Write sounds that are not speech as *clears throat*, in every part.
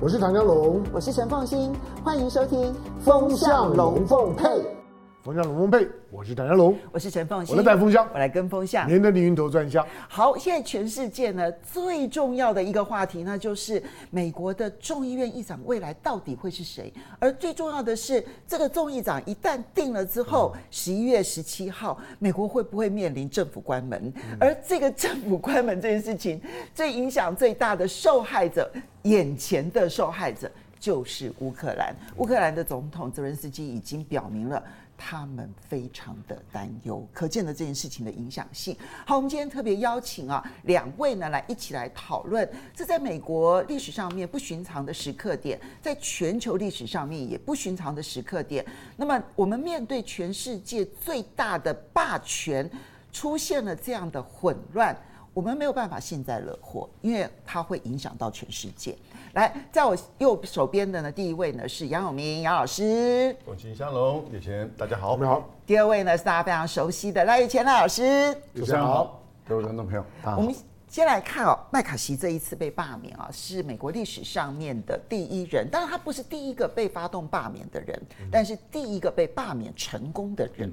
我是唐江龙，我是陈凤欣，欢迎收听《风向龙凤配》。风向龙凤配，我是唐湘龙，我是陈凤馨，我来带风向，我来跟风向，您的凌云头转向。好，现在全世界呢最重要的一个话题，那就是美国的众议院议长未来到底会是谁？而最重要的是，这个众议长一旦定了之后，十一月十七号，美国会不会面临政府关门？而这个政府关门这件事情，最影响最大的受害者，眼前的受害者就是乌克兰。乌克兰的总统泽伦斯基已经表明了。他们非常的担忧，可见的这件事情的影响性。好，我们今天特别邀请啊两位呢来一起来讨论，这在美国历史上面不寻常的时刻点，在全球历史上面也不寻常的时刻点。那么我们面对全世界最大的霸权出现了这样的混乱，我们没有办法幸灾乐祸，因为它会影响到全世界。来，在我右手边的呢，第一位呢是杨永明杨老师。凤馨湘龙，以前大家好，你好。第二位呢是大家非常熟悉的赖玉干赖老师。主持人好，各位观众朋友，大家好。我们先来看哦，麦卡锡这一次被罢免啊，是美国历史上面的第一人，当然他不是第一个被发动罢免的人，但是第一个被罢免成功的人。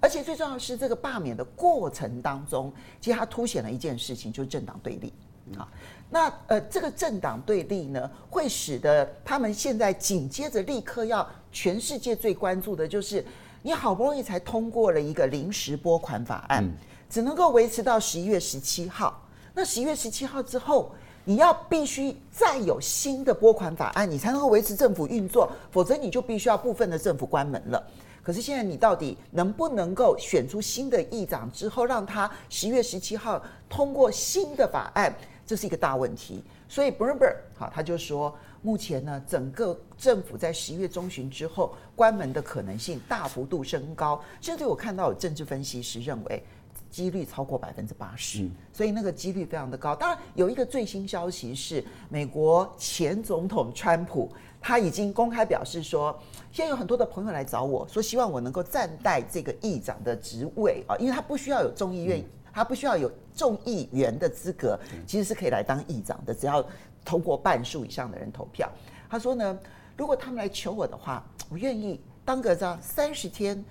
而且最重要的是，这个罢免的过程当中，其实他凸显了一件事情，就是政党对立啊。那呃，这个政党对立呢，会使得他们现在紧接着立刻要全世界最关注的就是，你好不容易才通过了一个临时拨款法案，只能够维持到十一月十七号。那十一月十七号之后，你要必须再有新的拨款法案，你才能够维持政府运作，否则你就必须要部分的政府关门了。可是现在你到底能不能够选出新的议长之后，让他十一月十七号通过新的法案？这是一个大问题，所以 Bloomberg 好，他就说，目前呢，整个政府在十一月中旬之后关门的可能性大幅度升高，甚至我看到有政治分析师认为几率超过百分之八十，所以那个几率非常的高。当然，有一个最新消息是，美国前总统川普他已经公开表示说，现在有很多的朋友来找我说，希望我能够暂代这个议长的职位啊，因为他不需要有众议院。他不需要有众议员的资格，其实是可以来当议长的，只要通过半数以上的人投票。他说呢，如果他们来求我的话，我愿意当个这样三十天、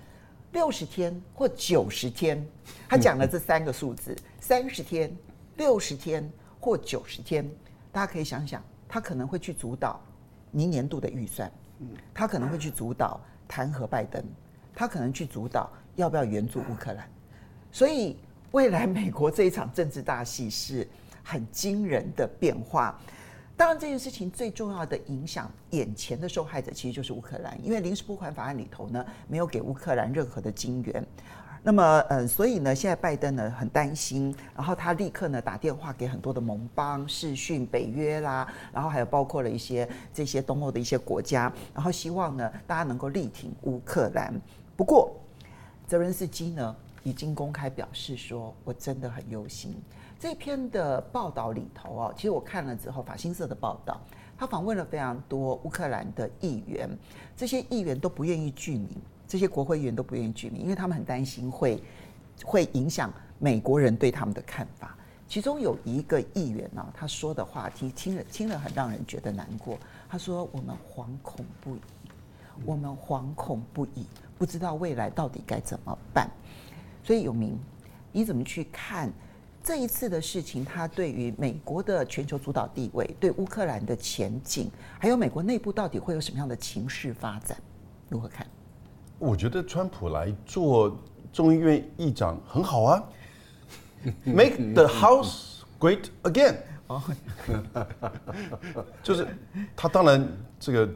六十天或九十天。他讲了这三个数字：三十天、六十天或九十天。大家可以想想，他可能会去主导明年度的预算，他可能会去主导弹劾拜登，他可能去主导要不要援助乌克兰，所以。未来美国这一场政治大戏是很惊人的变化。当然，这件事情最重要的影响，眼前的受害者其实就是乌克兰，因为临时拨款法案里头呢，没有给乌克兰任何的金援。那么，呃，所以呢，现在拜登呢很担心，然后他立刻呢打电话给很多的盟邦、视讯北约啦，然后还有包括了一些这些东欧的一些国家，然后希望呢大家能够力挺乌克兰。不过，泽伦斯基呢？已经公开表示说，我真的很忧心。这篇的报道里头啊，其实我看了之后，法新社的报道，他访问了非常多乌克兰的议员，这些议员都不愿意具名，这些国会议员都不愿意具名，因为他们很担心会会影响美国人对他们的看法。其中有一个议员呢，他说的话题听了听了很让人觉得难过。他说：“我们惶恐不已，我们惶恐不已，不知道未来到底该怎么办。”所以有明，你怎么去看这一次的事情？它对于美国的全球主导地位，对乌克兰的前景，还有美国内部到底会有什么样的情势发展？如何看？我觉得川普来做众议院议长很好啊，*laughs* Make the House Great Again。哦，*laughs* 就是他当然这个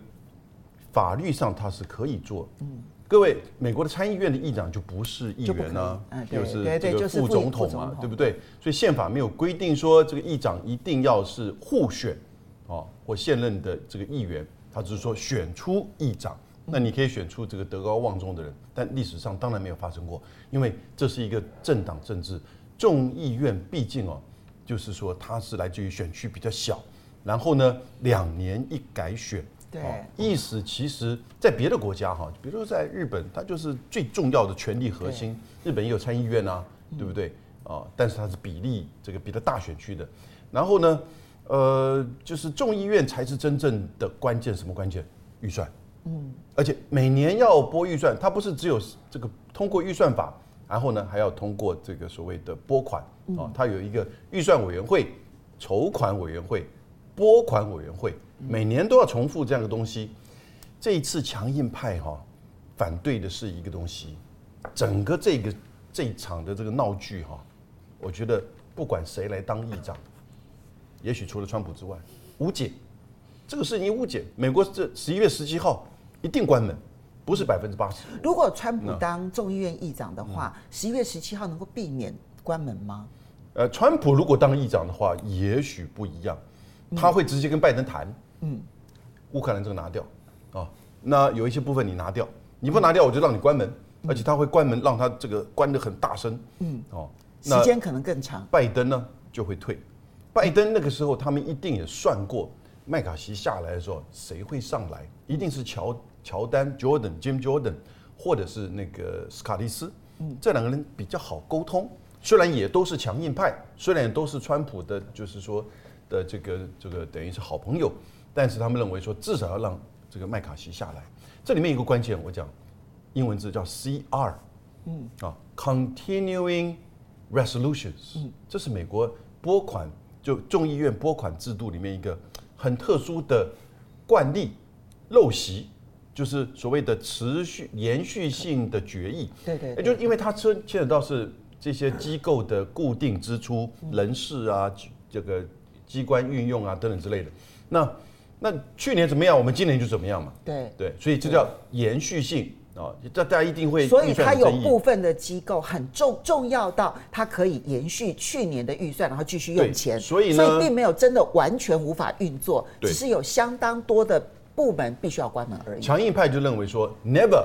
法律上他是可以做。嗯。各位，美国的参议院的议长就不是议员呢，就是这个副总统嘛，对不对？所以宪法没有规定说这个议长一定要是互选，哦，或现任的这个议员，他只是说选出议长。那你可以选出这个德高望重的人，但历史上当然没有发生过，因为这是一个政党政治。众议院毕竟哦，就是说它是来自于选区比较小，然后呢，两年一改选。对，意思其实，在别的国家哈，比如说在日本，它就是最重要的权力核心。日本也有参议院啊，对不对？啊，但是它是比例这个比较大选区的。然后呢，呃，就是众议院才是真正的关键，什么关键？预算。嗯，而且每年要拨预算，它不是只有这个通过预算法，然后呢还要通过这个所谓的拨款啊，它有一个预算委员会、筹款委员会、拨款委员会，每年都要重复这样的东西。这一次强硬派哈反对的是一个东西，整个这个这一场的这个闹剧哈，我觉得不管谁来当议长，也许除了川普之外，无解。这个事情无解。美国这十一月十七号一定关门，不是百分之八十。如果川普当众议院议长的话，十一月十七号能够避免关门吗？呃，川普如果当议长的话，也许不一样，他会直接跟拜登谈，嗯，乌克兰这个拿掉啊，那有一些部分你拿掉，你不拿掉我就让你关门，而且他会关门让他这个关得很大声，嗯，哦，时间可能更长。拜登呢就会退，拜登那个时候他们一定也算过。麦卡锡下来的时候，谁会上来？一定是乔乔丹 Jordan Jim Jordan，或者是那个斯卡利斯。嗯，这两个人比较好沟通，虽然也都是强硬派，虽然也都是川普的，就是说的这个这个等于是好朋友，但是他们认为说至少要让这个麦卡锡下来。这里面有个关键，我讲英文字叫 CR，嗯啊，Continuing Resolutions，嗯，这是美国拨款就众议院拨款制度里面一个。很特殊的惯例，陋习，就是所谓的持续延续性的决议。对对，也就是因为它牵牵扯到是这些机构的固定支出、人事啊，这个机关运用啊等等之类的。那那去年怎么样，我们今年就怎么样嘛。对对，所以这叫延续性。啊，这大家一定会。所以它有部分的机构很重重要到它可以延续去年的预算，然后继续用钱。所以呢，所以并没有真的完全无法运作，只是有相当多的部门必须要关门而已。强硬派就认为说，Never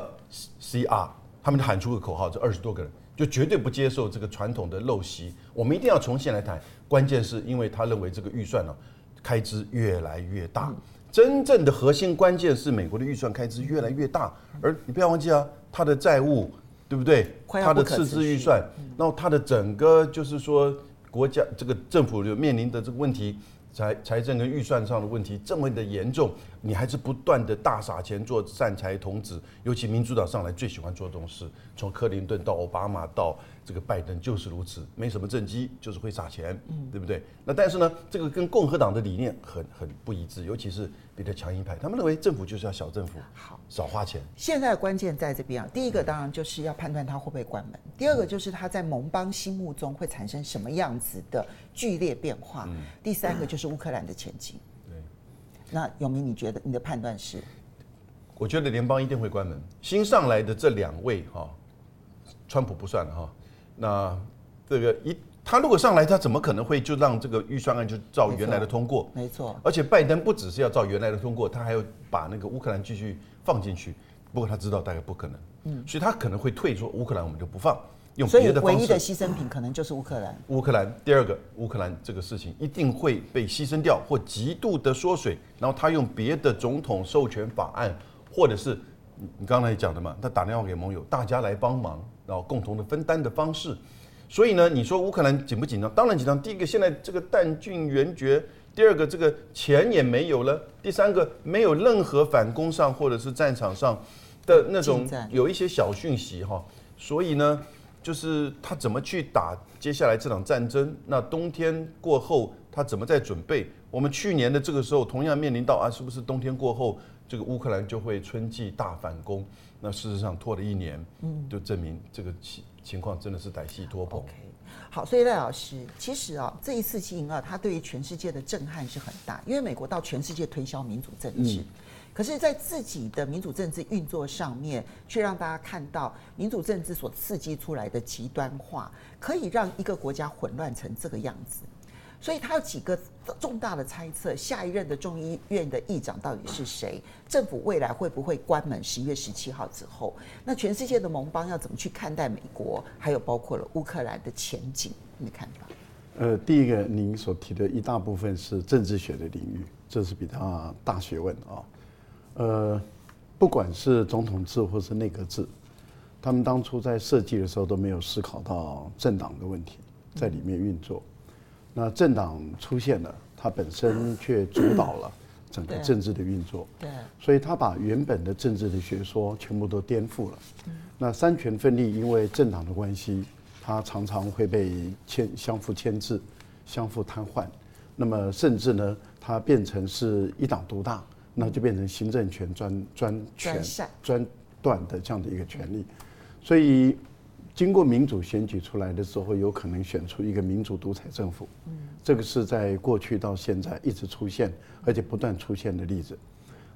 CR，他们喊出个口号，这二十多个人就绝对不接受这个传统的陋习，我们一定要重新来谈。关键是因为他认为这个预算呢，开支越来越大。嗯真正的核心关键是美国的预算开支越来越大，而你不要忘记啊，它的债务，对不对？它的赤字预算，然后它的整个就是说国家这个政府就面临的这个问题。财财政跟预算上的问题这么的严重，你还是不断的大撒钱做善财童子，尤其民主党上来最喜欢做这种事，从克林顿到奥巴马到这个拜登就是如此，没什么政绩，就是会撒钱，对不对？那但是呢，这个跟共和党的理念很很不一致，尤其是比较强硬派，他们认为政府就是要小政府，好少花钱。现在的关键在这边啊，第一个当然就是要判断他会不会关门，第二个就是他在盟邦心目中会产生什么样子的剧烈变化，第三个就是。乌克兰的前景，对，那永明，你觉得你的判断是？我觉得联邦一定会关门。新上来的这两位哈，川普不算哈，那这个一他如果上来，他怎么可能会就让这个预算案就照原来的通过？没错。而且拜登不只是要照原来的通过，他还要把那个乌克兰继续放进去。不过他知道大概不可能，嗯，所以他可能会退出乌克兰，我们就不放。所以唯一的牺牲品可能就是乌克兰。乌克兰第二个，乌克兰这个事情一定会被牺牲掉或极度的缩水，然后他用别的总统授权法案，或者是你刚才讲的嘛，他打电话给盟友，大家来帮忙，然后共同的分担的方式。所以呢，你说乌克兰紧不紧张？当然紧张。第一个，现在这个弹尽援绝；第二个，这个钱也没有了；第三个，没有任何反攻上或者是战场上的那种有一些小讯息哈。所以呢。就是他怎么去打接下来这场战争？那冬天过后他怎么在准备？我们去年的这个时候同样面临到啊，是不是冬天过后这个乌克兰就会春季大反攻？那事实上拖了一年，嗯，就证明这个情情况真的是歹戏拖棚。OK，好，所以赖老师，其实啊，这一次七零二，它对于全世界的震撼是很大，因为美国到全世界推销民主政治。嗯可是，在自己的民主政治运作上面，却让大家看到民主政治所刺激出来的极端化，可以让一个国家混乱成这个样子。所以，他有几个重大的猜测：下一任的众议院的议长到底是谁？政府未来会不会关门？十一月十七号之后，那全世界的盟邦要怎么去看待美国？还有包括了乌克兰的前景，你的看法？呃，第一个，您所提的一大部分是政治学的领域，这是比较大学问啊。呃，不管是总统制或是内阁制，他们当初在设计的时候都没有思考到政党的问题在里面运作。那政党出现了，它本身却主导了整个政治的运作。对，所以他把原本的政治的学说全部都颠覆了。那三权分立，因为政党的关系，它常常会被牵相互牵制、相互瘫痪。那么甚至呢，它变成是一党独大，那就变成行政权专专权专断的这样的一个权利。所以。经过民主选举出来的时候，有可能选出一个民主独裁政府。嗯，这个是在过去到现在一直出现，而且不断出现的例子。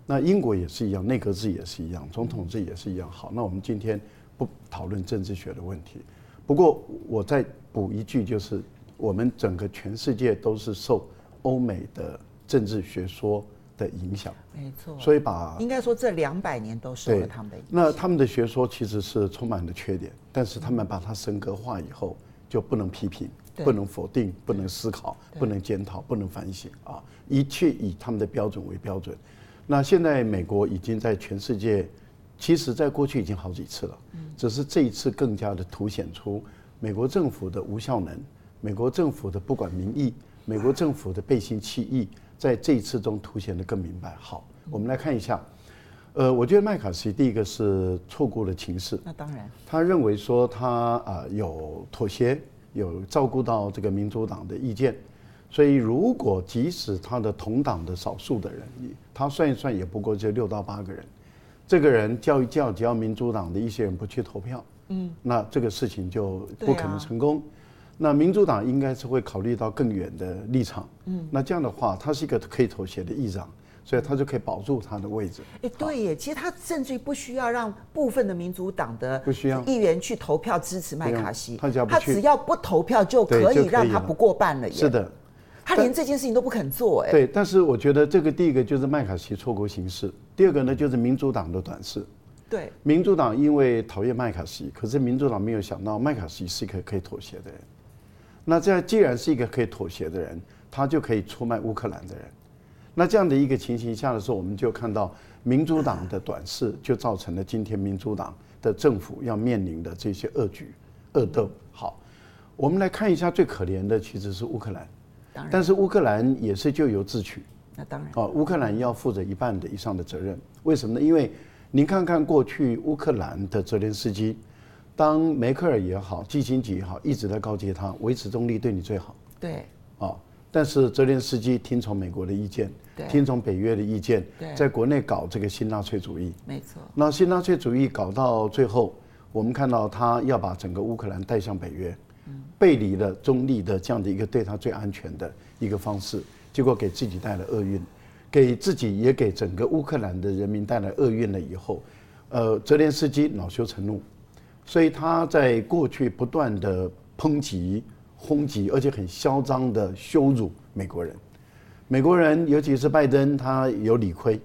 那英国也是一样，内阁制也是一样，总统制也是一样。好，那我们今天不讨论政治学的问题。不过我再补一句，就是我们整个全世界都是受欧美的政治学说的影响，没错，所以把应该说这两百年都受了他们的影响。那他们的学说其实是充满了缺点，但是他们把它神格化以后，就不能批评，不能否定，不能思考，不能检讨，不能反省啊！一切以他们的标准为标准。那现在美国已经在全世界，其实在过去已经好几次了，只是这一次更加的凸显出美国政府的无效能，美国政府的不管民意，美国政府的背信弃义。在这一次中凸显的更明白。好，我们来看一下。呃，我觉得麦卡锡第一个是错过了情势。那当然。他认为说他啊有妥协，有照顾到这个民主党的意见，所以如果即使他的同党的少数的人，他算一算也不过就六到八个人，这个人叫一叫，只要民主党的一些人不去投票，嗯，那这个事情就不可能成功。那民主党应该是会考虑到更远的立场，嗯，那这样的话，他是一个可以妥协的议长，所以他就可以保住他的位置。哎，对耶，其实他甚至于不需要让部分的民主党的不需要议员去投票支持麦卡锡，他只要他只要不投票就可以让他不过半了耶。是的，他连这件事情都不肯做哎。对，但是我觉得这个第一个就是麦卡锡错过形势，第二个呢就是民主党的短视。对，民主党因为讨厌麦卡锡，可是民主党没有想到麦卡锡是一个可以妥协的人。那这样既然是一个可以妥协的人，他就可以出卖乌克兰的人。那这样的一个情形下的时候，我们就看到民主党的短视，就造成了今天民主党的政府要面临的这些恶举、恶斗。好，我们来看一下最可怜的其实是乌克兰，但是乌克兰也是咎由自取。那当然。哦，乌克兰要负责一半的以上的责任。为什么呢？因为您看看过去乌克兰的泽连斯基。当梅克尔也好，基辛格也好，一直在告诫他维持中立对你最好。对，啊，但是泽连斯基听从美国的意见，听从北约的意见，在国内搞这个新纳粹主义。没错。那新纳粹主义搞到最后，我们看到他要把整个乌克兰带向北约，背离了中立的这样的一个对他最安全的一个方式，结果给自己带来厄运，给自己也给整个乌克兰的人民带来厄运了。以后，呃，泽连斯基恼羞成怒。所以他在过去不断的抨击、轰击，而且很嚣张的羞辱美国人。美国人，尤其是拜登，他有理亏，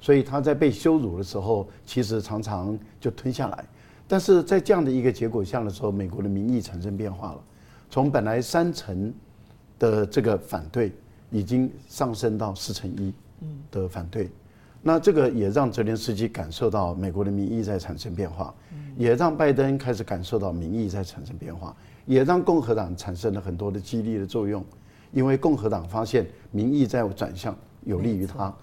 所以他在被羞辱的时候，其实常常就吞下来。但是在这样的一个结果下的时候，美国的民意产生变化了，从本来三成的这个反对，已经上升到四成一的反对。那这个也让泽连斯基感受到美国的民意在产生变化，也让拜登开始感受到民意在产生变化，也让共和党产生了很多的激励的作用，因为共和党发现民意在转向有利于他，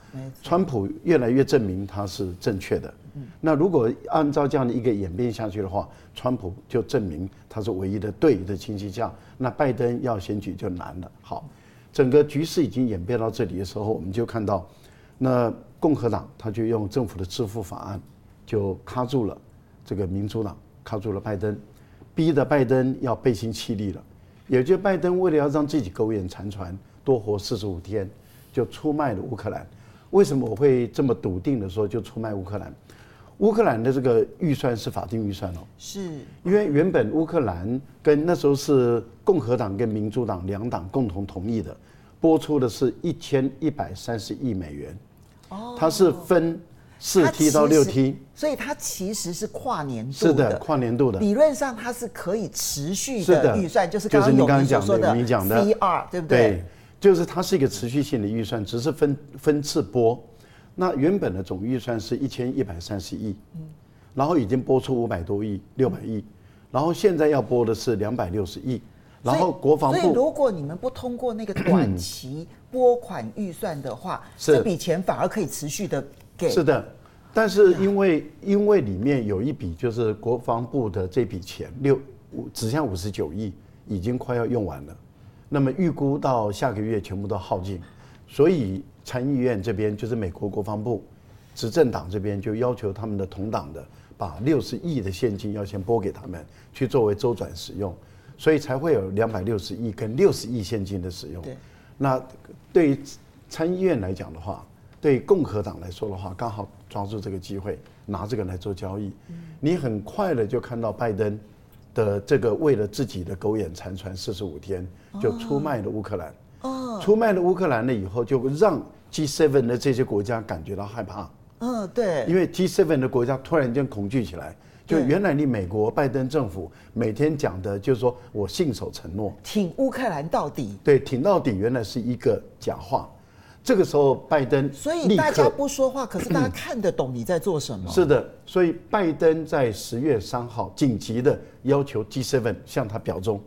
川普越来越证明他是正确的。那如果按照这样的一个演变下去的话，川普就证明他是唯一的对的情形下，那拜登要选举就难了。好，整个局势已经演变到这里的时候，我们就看到那。共和党他就用政府的支付法案，就卡住了这个民主党，卡住了拜登，逼得拜登要背信弃义了。也就拜登为了要让自己苟延残喘，多活四十五天，就出卖了乌克兰。为什么我会这么笃定的说就出卖乌克兰？乌克兰的这个预算是法定预算哦，是因为原本乌克兰跟那时候是共和党跟民主党两党共同同意的，拨出的是一千一百三十亿美元。哦它是分四 T 到六 T，，所以它其实是跨年度的。是的，跨年度的。理论上它是可以持续的预算，就是刚刚有你讲的 VR 对不对？对，就是它是一个持续性的预算，只是分分次拨。那原本的总预算是一千一百三十亿，然后已经拨出五百多亿，六百亿，然后现在要拨的是两百六十亿。然后国防部，所以如果你们不通过那个短期 *clears throat* 拨款预算的话，这笔钱反而可以持续的给。是的，但是因为因为里面有一笔就是国防部的这笔钱六五只剩五十九亿，已经快要用完了，那么预估到下个月全部都耗尽，所以参议院这边就是美国国防部执政党这边就要求他们的同党的把六十亿的现金要先拨给他们去作为周转使用。所以才会有两百六十亿跟六十亿现金的使用。对，那对于参议院来讲的话，对共和党来说的话，刚好抓住这个机会拿这个来做交易。你很快的就看到拜登的这个为了自己的苟延残喘四十五天，就出卖了乌克兰。哦，出卖了乌克兰了以后，就让 G7 的这些国家感觉到害怕。嗯，对，因为 G7 的国家突然间恐惧起来。就原来你美国拜登政府每天讲的，就是说我信守承诺，挺乌克兰到底。对，挺到底，原来是一个假话。这个时候，拜登所以大家不说话，可是大家看得懂你在做什么。是的，所以拜登在十月三号紧急的要求 G7 向他表忠，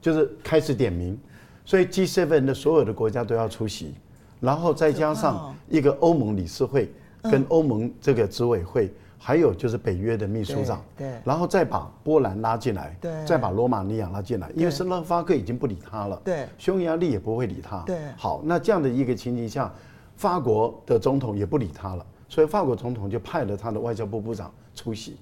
就是开始点名，所以 G7 的所有的国家都要出席，然后再加上一个欧盟理事会跟欧盟这个执委会。还有就是北约的秘书长，对，然后再把波兰拉进来，对，再把罗马尼亚拉进来，因为斯洛伐克已经不理他了，对，匈牙利也不会理他，对，好，那这样的一个情形下，法国的总统也不理他了，所以法国总统就派了他的外交部部长出席，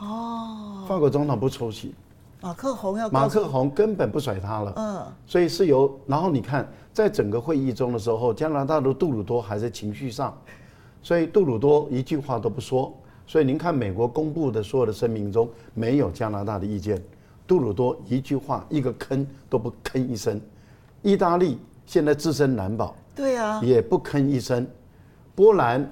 哦，法国总统不出席，马克宏要，马克宏根本不甩他了，嗯，所以是由，然后你看，在整个会议中的时候，加拿大的杜鲁多还在情绪上，所以杜鲁多一句话都不说。所以您看，美国公布的所有的声明中没有加拿大的意见，杜鲁多一句话一个吭都不吭一声，意大利现在自身难保，对啊，也不吭一声，波兰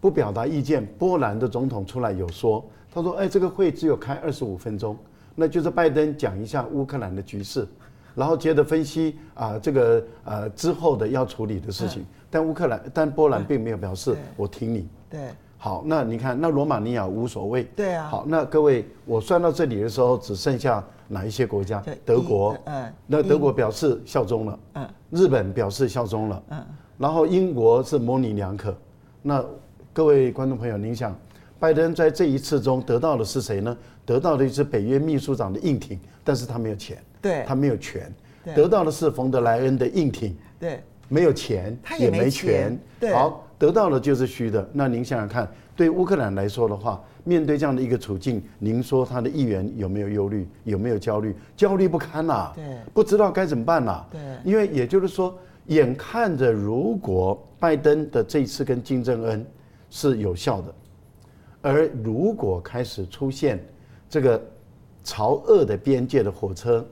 不表达意见，波兰的总统出来有说，他说，哎，这个会只有开二十五分钟，那就是拜登讲一下乌克兰的局势，然后接着分析啊这个呃之后的要处理的事情，但乌克兰但波兰并没有表示我听你，对。好，那你看，那罗马尼亚无所谓。对啊。好，那各位，我算到这里的时候，只剩下哪一些国家？德国。嗯。那德国表示效忠了。嗯。日本表示效忠了。嗯。然后英国是模棱两可。那各位观众朋友，您想，拜登在这一次中得到的是谁呢？得到的是北约秘书长的硬挺，但是他没有钱。对。他没有权。得到的是冯德莱恩的硬挺。对。没有钱，也没权。对。好。得到的就是虚的。那您想想看，对乌克兰来说的话，面对这样的一个处境，您说他的议员有没有忧虑，有没有焦虑？焦虑不堪呐，对，不知道该怎么办呐。对，因为也就是说，眼看着如果拜登的这一次跟金正恩是有效的，而如果开始出现这个朝俄的边界的火车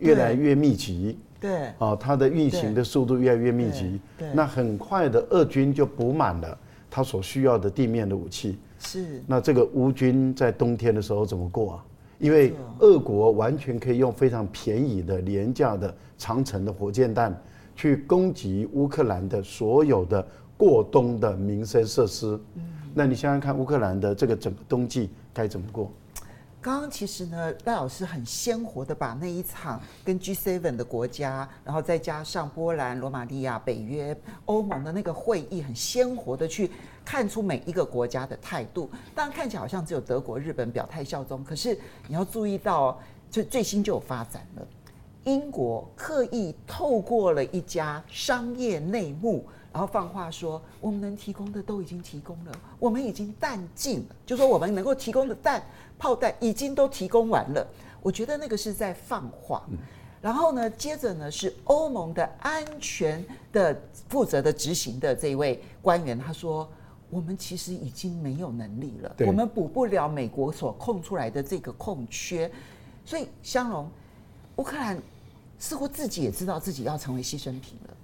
越来越密集。对，啊，它的运行的速度越来越密集，对，那很快的俄军就补满了他所需要的地面的武器。是，那这个乌军在冬天的时候怎么过啊？因为俄国完全可以用非常便宜的、廉价的长城的火箭弹去攻击乌克兰的所有的过冬的民生设施。嗯，那你想想看，乌克兰的这个整个冬季该怎么过？刚刚其实呢，赖老师很鲜活的把那一场跟 G7 的国家，然后再加上波兰、罗马尼亚、北约、欧盟的那个会议，很鲜活的去看出每一个国家的态度。当然看起来好像只有德国、日本表态效忠，可是你要注意到，最最新就有发展了。英国刻意透过了一家商业内幕。然后放话说，我们能提供的都已经提供了，我们已经弹尽了，就说我们能够提供的弹、炮弹已经都提供完了。我觉得那个是在放话。然后呢，接着呢是欧盟的安全的负责的执行的这一位官员，他说，我们其实已经没有能力了，我们补不了美国所空出来的这个空缺。所以，香龙，乌克兰似乎自己也知道自己要成为牺牲品了。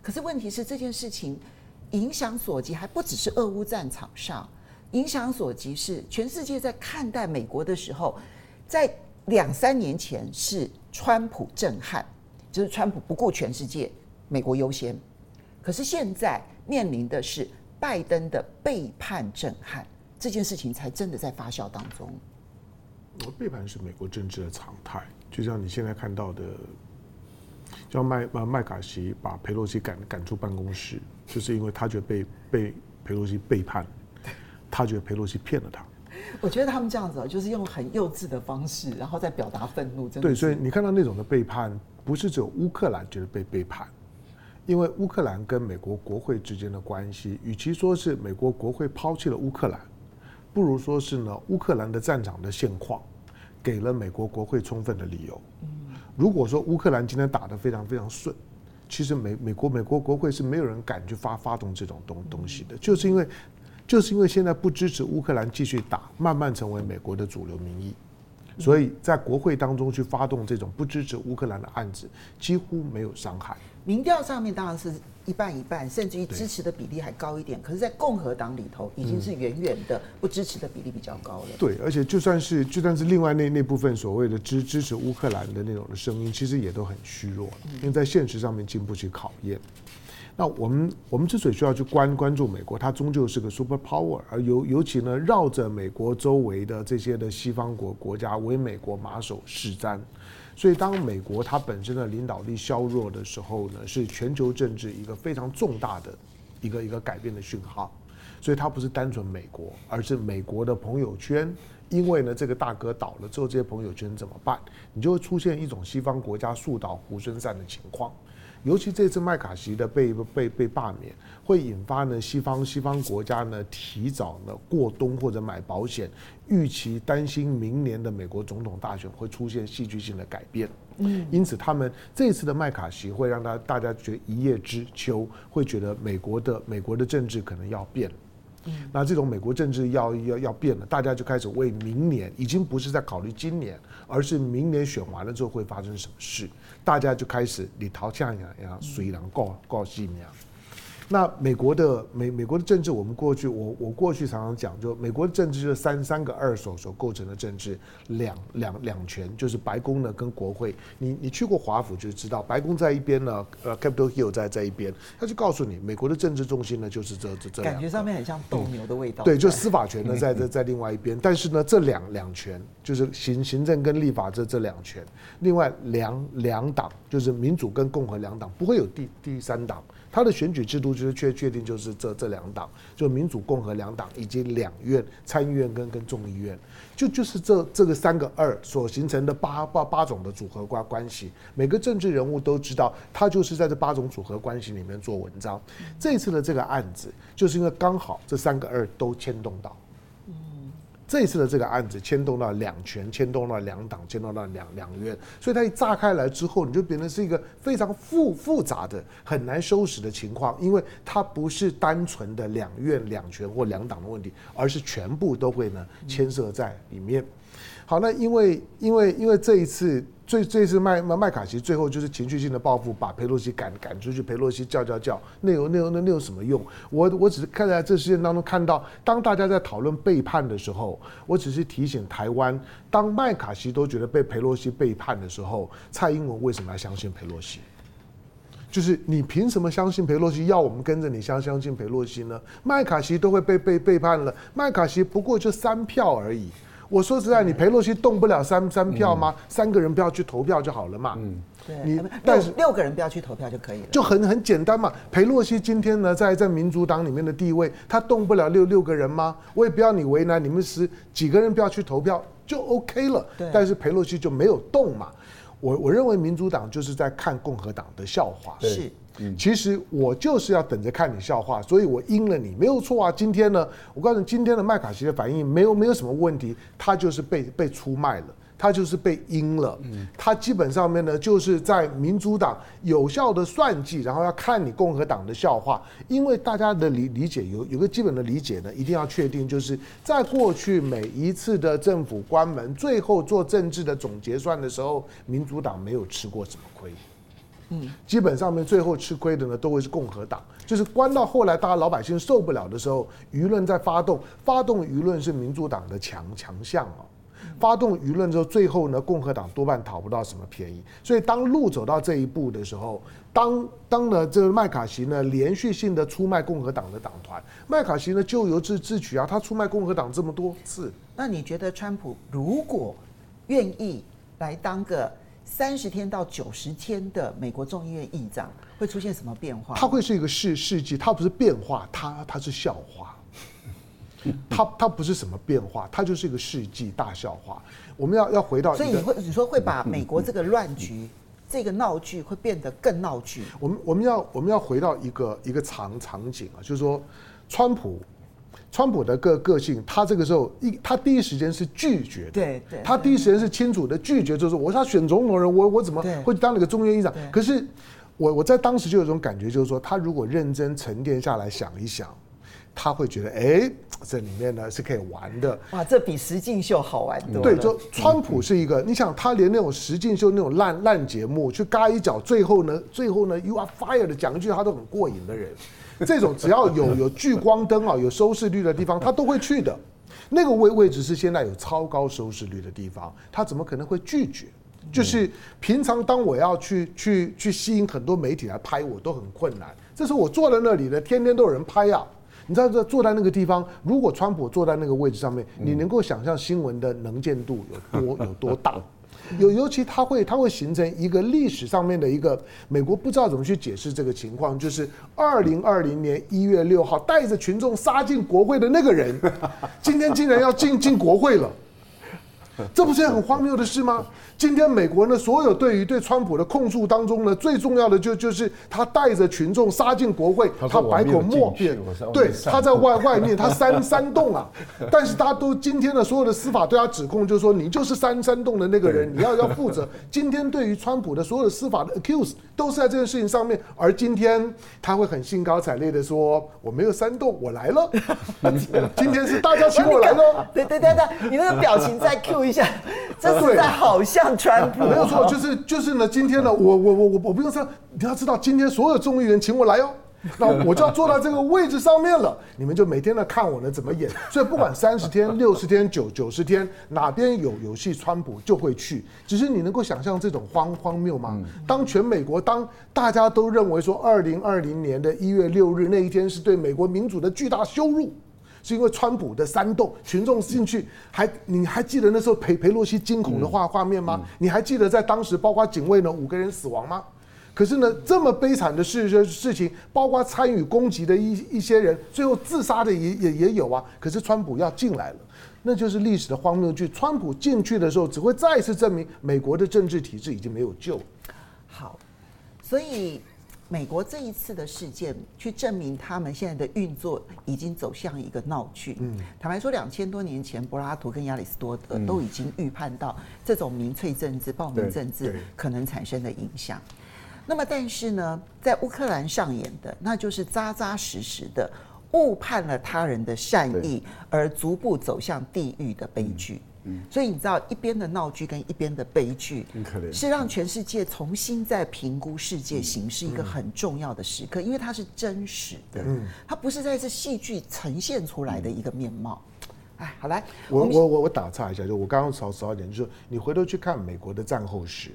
可是问题是，这件事情影响所及还不只是俄乌战场上，影响所及是全世界在看待美国的时候，在两三年前是川普震撼，就是川普不顾全世界，美国优先。可是现在面临的是拜登的背叛震撼，这件事情才真的在发酵当中。我背叛是美国政治的常态，就像你现在看到的，叫麦麦麦卡锡把佩洛西赶赶出办公室，就是因为他觉得被被佩洛西背叛，他觉得佩洛西骗了他。我觉得他们这样子啊就是用很幼稚的方式，然后再表达愤怒。真的对，所以你看到那种的背叛，不是只有乌克兰觉得被背叛，因为乌克兰跟美国国会之间的关系，与其说是美国国会抛弃了乌克兰，不如说是呢乌克兰的战场的现况给了美国国会充分的理由。如果说乌克兰今天打得非常非常顺，其实美美国美国国会是没有人敢去发发动这种东东西的，就是因为。就是因为现在不支持乌克兰继续打，慢慢成为美国的主流民意，所以在国会当中去发动这种不支持乌克兰的案子，几乎没有伤害。民调上面当然是一半一半，甚至于支持的比例还高一点。可是，在共和党里头，已经是远远的不支持的比例比较高了。对，而且就算是就算是另外那那部分所谓的支支持乌克兰的那种的声音，其实也都很虚弱，因为在现实上面经不起考验。那我们我们之所以需要去关关注美国，它终究是个 super power，而尤尤其呢，绕着美国周围的这些的西方国国家为美国马首是瞻，所以当美国它本身的领导力削弱的时候呢，是全球政治一个非常重大的一个一个改变的讯号，所以它不是单纯美国，而是美国的朋友圈，因为呢这个大哥倒了之后，这些朋友圈怎么办？你就会出现一种西方国家树倒猢狲散的情况。尤其这次麦卡锡的被被被罢免，会引发呢西方西方国家呢提早呢过冬或者买保险，预期担心明年的美国总统大选会出现戏剧性的改变。嗯，因此他们这次的麦卡锡会让他大家觉得一叶知秋，会觉得美国的美国的政治可能要变。那这种美国政治要要要变了，大家就开始为明年，已经不是在考虑今年，而是明年选完了之后会发生什么事，大家就开始你逃像一样，随人告告信一样。那美国的美美国的政治，我们过去我我过去常常讲，就美国的政治就是三三个二手所构成的政治，两两两权就是白宫呢跟国会。你你去过华府就知道，白宫在一边呢，呃，Capitol Hill 在在一边，他就告诉你，美国的政治中心呢就是这这这。感觉上面很像斗牛的味道。对，就司法权呢在在在另外一边，但是呢这两两权就是行行政跟立法这这两权，另外两两党就是民主跟共和两党不会有第第三党。他的选举制度就是确确定就是这这两党，就民主共和两党以及两院参议院跟跟众议院，就就是这这个三个二所形成的八八八种的组合关关系，每个政治人物都知道，他就是在这八种组合关系里面做文章。这次的这个案子，就是因为刚好这三个二都牵动到。这次的这个案子牵动到两权，牵动到两党，牵动到两两院，所以它一炸开来之后，你就变成是一个非常复复杂的、很难收拾的情况，因为它不是单纯的两院、两权或两党的问题，而是全部都会呢牵涉在里面。好，那因为因为因为这一次。所以这次麦麦卡锡最后就是情绪性的报复，把裴洛西赶赶出去。裴洛西叫叫叫，那有那有那那有什么用？我我只是看在这事件当中看到，当大家在讨论背叛的时候，我只是提醒台湾，当麦卡锡都觉得被裴洛西背叛的时候，蔡英文为什么要相信裴洛西？就是你凭什么相信裴洛西？要我们跟着你相相信裴洛西呢？麦卡锡都会被被背叛了，麦卡锡不过就三票而已。我说实在，你裴洛西动不了三三票吗？三个人不要去投票就好了嘛。嗯，对。你但是六个人不要去投票就可以了，就很很简单嘛。裴洛西今天呢，在在民主党里面的地位，他动不了六六个人吗？我也不要你为难，你们十几个人不要去投票就 OK 了。对。但是裴洛西就没有动嘛。我我认为民主党就是在看共和党的笑话。是。其实我就是要等着看你笑话，所以我阴了你，没有错啊。今天呢，我告诉你，今天的麦卡锡的反应没有没有什么问题，他就是被被出卖了，他就是被阴了。他基本上面呢，就是在民主党有效的算计，然后要看你共和党的笑话。因为大家的理理解有有个基本的理解呢，一定要确定，就是在过去每一次的政府关门，最后做政治的总结算的时候，民主党没有吃过什么亏。嗯，基本上面最后吃亏的呢，都会是共和党。就是关到后来，大家老百姓受不了的时候，舆论在发动，发动舆论是民主党的强强项哦。发动舆论之后，最后呢，共和党多半讨不到什么便宜。所以当路走到这一步的时候，当当呢，这个麦卡锡呢连续性的出卖共和党的党团，麦卡锡呢咎由自自取啊，他出卖共和党这么多次。那你觉得川普如果愿意来当个三十天到九十天的美国众议院议长，会出现什么变化？它会是一个世世纪，他不是变化，他他是笑话。*laughs* 他他不是什么变化，他就是一个世纪大笑话。我们要要回到，所以你会你说会把美国这个乱局、这个闹剧会变得更闹剧。我们我们要我们要回到一个一个场场景啊，就是说，川普，川普的个个性，他这个时候一他第一时间是拒绝的，对对，他第一时间是清楚的拒绝，就是我是他选总统人，我我怎么会当那个众议院议长？可是我我在当时就有种感觉，就是说，他如果认真沉淀下来想一想。他会觉得，哎，这里面呢是可以玩的。哇，这比实境秀好玩多了。对，就川普是一个，你想他连那种实境秀那种烂烂节目去嘎一脚，最后呢，最后呢，you are fired 讲一句他都很过瘾的人，这种只要有 *laughs* 有聚光灯啊，有收视率的地方，他都会去的。那个位位置是现在有超高收视率的地方，他怎么可能会拒绝？就是平常当我要去去去吸引很多媒体来拍我，都很困难。这时候我坐在那里呢，天天都有人拍啊。你知道，这坐在那个地方，如果川普坐在那个位置上面，你能够想象新闻的能见度有多 *laughs* 有多大？尤尤其他会，他会形成一个历史上面的一个美国不知道怎么去解释这个情况，就是二零二零年一月六号带着群众杀进国会的那个人，今天竟然要进进国会了，*laughs* 这不是很荒谬的事吗？今天美国呢，所有对于对川普的控诉当中呢，最重要的就就是他带着群众杀进国会，他百口莫辩，对，他在外外面他煽煽动啊，但是大家都今天的所有的司法对他指控，就是说你就是煽煽动的那个人，你要要负责。今天对于川普的所有的司法的 accuse 都是在这件事情上面，而今天他会很兴高采烈的说我没有煽动，我来了，*laughs* 今天是大家请我来了。对对对对，你那个表情再一下，*laughs* 这是在好像。川普 *laughs* 没有错，就是就是呢。今天呢，我我我我我不用说，你要知道，今天所有众议员请我来哦，*laughs* 那我就要坐到这个位置上面了。你们就每天呢看我呢怎么演。所以不管三十天、六十天、九九十天，哪边有有戏，川普就会去。只是你能够想象这种荒荒谬吗？当全美国，当大家都认为说，二零二零年的一月六日那一天是对美国民主的巨大羞辱。是因为川普的煽动，群众进去，还你还记得那时候裴裴洛西惊恐的画画面吗？你还记得在当时，包括警卫呢五个人死亡吗？可是呢，这么悲惨的事事情，包括参与攻击的一一些人，最后自杀的也也也有啊。可是川普要进来了，那就是历史的荒谬剧。川普进去的时候，只会再次证明美国的政治体制已经没有救了。好，所以。美国这一次的事件，去证明他们现在的运作已经走向一个闹剧。嗯，坦白说，两千多年前，柏拉图跟亚里士多德都已经预判到这种民粹政治、暴民政治可能产生的影响。那么，但是呢，在乌克兰上演的，那就是扎扎实实的误判了他人的善意，而逐步走向地狱的悲剧。所以你知道，一边的闹剧跟一边的悲剧，是让全世界重新在评估世界形势一个很重要的时刻，因为它是真实的，它不是在这戏剧呈现出来的一个面貌。哎，好来，我我我我打岔一下，就我刚刚少少一点，就是你回头去看美国的战后史，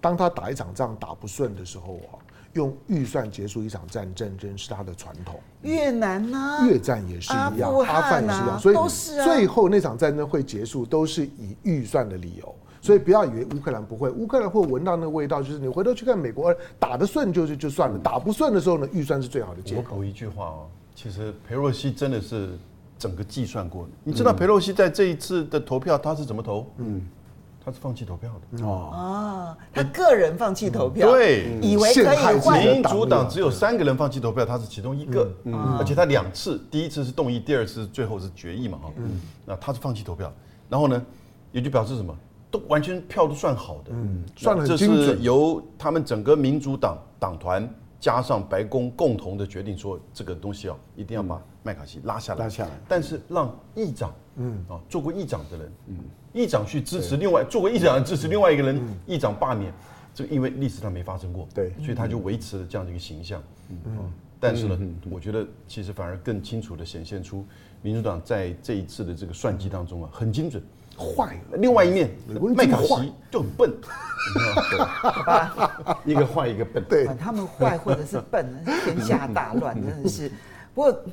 当他打一场仗打不顺的时候啊。用预算结束一场战争，真是他的传统。越南呢？越战也是一样，阿富汗也是一样。所以最后那场战争会结束，都是以预算的理由。所以不要以为乌克兰不会，乌克兰会闻到那个味道，就是你回头去看美国打得顺就是就算了，打不顺的时候呢，预算是最好的借口。我补一句话哦，其实裴洛西真的是整个计算过的。你知道裴洛西在这一次的投票他是怎么投？嗯。他是放弃投票的。哦，他个人放弃投票，对，以为可以换。民主党只有三个人放弃投票，他是其中一个，而且他两次，第一次是动议，第二次最后是决议嘛，哈，那他是放弃投票，然后呢，也就表示什么，都完全票都算好的，嗯，算的很精准，这是由他们整个民主党党团加上白宫共同的决定，说这个东西啊，一定要把麦卡锡拉下来，拉下来，但是让议长，嗯，啊，做过议长的人，嗯。议长去支持另外做过议长支持另外一个人，议长罢免，这个因为历史上没发生过，对，所以他就维持了这样的一个形象。嗯，但是呢，我觉得其实反而更清楚的显现出民主党在这一次的这个算计当中啊，很精准。坏。另外一面，麦卡锡就很笨？*laughs* 一个坏，一个笨。对，他们坏或者是笨，天下大乱，真的是。不过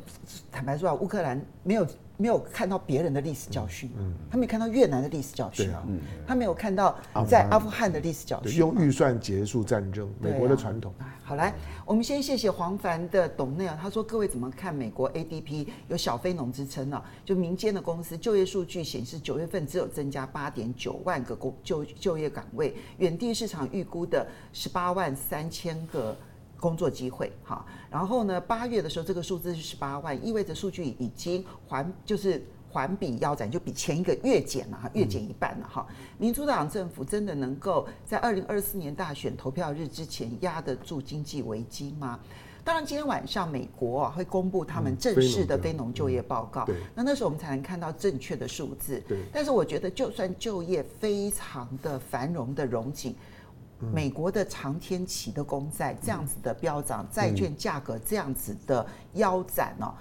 坦白说啊，乌克兰没有。没有看到别人的历史教训，嗯，他没有看到越南的历史教训，嗯，他没有看到在阿富汗的历史教训，用预算结束战争，美国的传统。好，来，我们先谢谢黄凡的董内啊，他说各位怎么看美国 ADP 有小非农之称呢？就民间的公司就业数据显示，九月份只有增加八点九万个工就就业岗位，远低市场预估的十八万三千个。工作机会，哈，然后呢，八月的时候这个数字是十八万，意味着数据已经环就是环比腰斩，就比前一个月减了哈，月减一半了哈。民主党政府真的能够在二零二四年大选投票日之前压得住经济危机吗？当然，今天晚上美国啊会公布他们正式的非农就业报告，那那时候我们才能看到正确的数字。但是我觉得就算就业非常的繁荣的荣景。美国的长天期的公债这样子的飙涨，债券价格这样子的腰斩哦，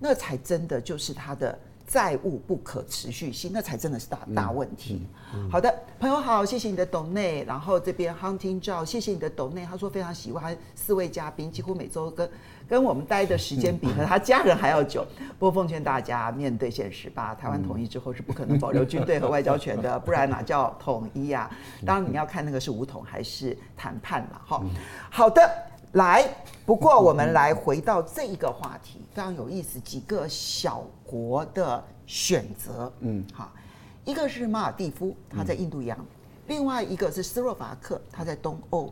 那才真的就是它的。债务不可持续性，那才真的是大大问题。嗯嗯、好的，朋友好，谢谢你的董内，然后这边 Hunting Joe，，谢谢你的董内，他说非常喜欢四位嘉宾，几乎每周跟跟我们待的时间比和他家人还要久。不过奉劝大家面对现实吧，台湾统一之后是不可能保留军队和外交权的，不然哪叫统一啊？当然你要看那个是武统还是谈判了哈。好的。来，不过我们来回到这一个话题，非常有意思。几个小国的选择，嗯，好，一个是马尔蒂夫，他在印度洋；另外一个是斯洛伐克，它在东欧；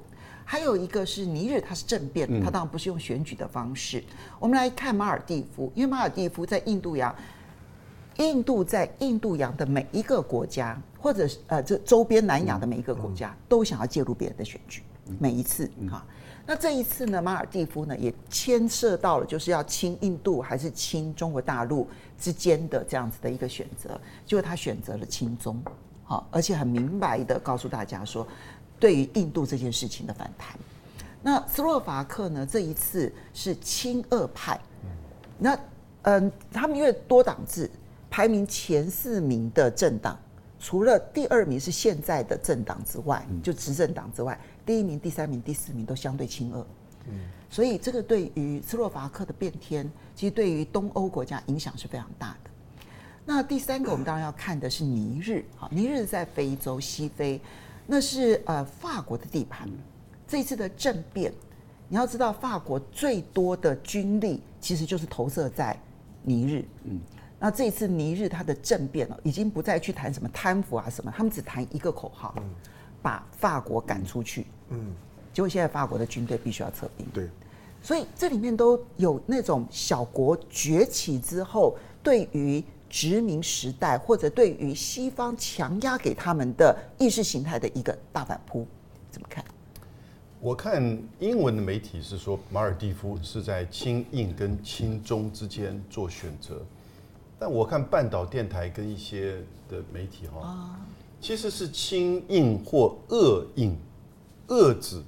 还有一个是尼日，它是政变，它当然不是用选举的方式。我们来看马尔蒂夫，因为马尔蒂夫在印度洋，印度在印度洋的每一个国家，或者呃这周边南亚的每一个国家，都想要介入别人的选举，每一次哈。那这一次呢，马尔蒂夫呢也牵涉到了，就是要亲印度还是亲中国大陆之间的这样子的一个选择，结果他选择了亲中，好，而且很明白的告诉大家说，对于印度这件事情的反弹。那斯洛伐克呢，这一次是亲俄派，那嗯，他们因为多党制，排名前四名的政党，除了第二名是现在的政党之外，就执政党之外。第一名、第三名、第四名都相对亲俄，嗯，所以这个对于斯洛伐克的变天，其实对于东欧国家影响是非常大的。那第三个，我们当然要看的是尼日，好，尼日在非洲西非，那是呃法国的地盘。这一次的政变，你要知道，法国最多的军力其实就是投射在尼日，嗯，那这一次尼日它的政变了，已经不再去谈什么贪腐啊什么，他们只谈一个口号。嗯把法国赶出去，嗯，结果现在法国的军队必须要撤兵，对，所以这里面都有那种小国崛起之后，对于殖民时代或者对于西方强压给他们的意识形态的一个大反扑，怎么看？我看英文的媒体是说，马尔蒂夫是在亲印跟亲中之间做选择，但我看半岛电台跟一些的媒体哈。啊其实是亲印或恶印，俄指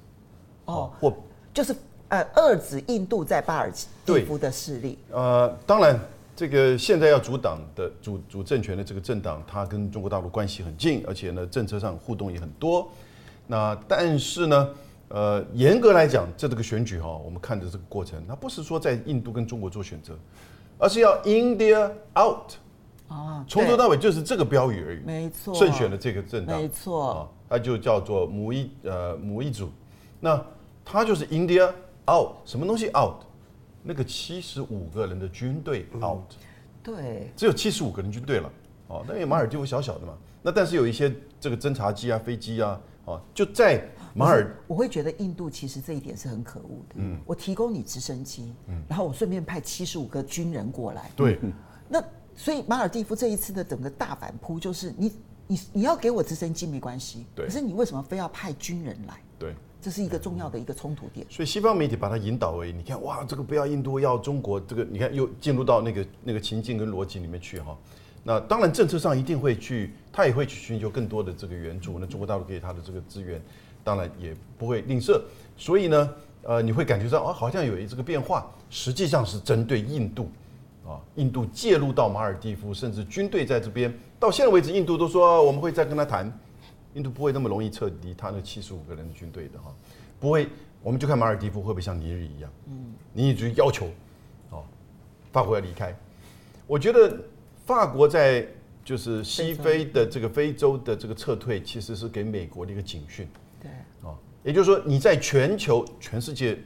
哦，或就是呃，俄指印度在巴尔地夫的势力。呃，当然，这个现在要主党的主主政权的这个政党，它跟中国大陆关系很近，而且呢，政策上互动也很多。那但是呢，呃，严格来讲，这这个选举哈，我们看的这个过程，它不是说在印度跟中国做选择，而是要 India out。啊，从头到尾就是这个标语而已。没错，胜选的这个政党，没错，啊，它就叫做母一呃母一组，那它就是 India out，什么东西 out？那个七十五个人的军队 out，嗯、对，只有七十五个人军队了，哦，那因为马尔蒂夫小小的嘛，那但是有一些这个侦察机啊、飞机啊，哦，就在马尔，我会觉得印度其实这一点是很可恶的。嗯，我提供你直升机，嗯，然后我顺便派七十五个军人过来，对，那。所以马尔蒂夫这一次的整个大反扑，就是你你你要给我直升机没关系，对，可是你为什么非要派军人来？对，这是一个重要的一个冲突点。所以西方媒体把它引导为，你看哇，这个不要印度，要中国，这个你看又进入到那个那个情境跟逻辑里面去哈。那当然政策上一定会去，他也会去寻求更多的这个援助。那中国大陆给他的这个资源，当然也不会吝啬。所以呢，呃，你会感觉到啊，好像有一这个变化，实际上是针对印度。啊，印度介入到马尔地夫，甚至军队在这边，到现在为止，印度都说我们会再跟他谈，印度不会那么容易撤离他那七十五个人的军队的哈，不会，我们就看马尔蒂夫会不会像尼日一样，嗯，尼日就要求，哦，法国要离开，我觉得法国在就是西非的这个非洲的这个撤退，其实是给美国的一个警讯，对，啊，也就是说你在全球全世界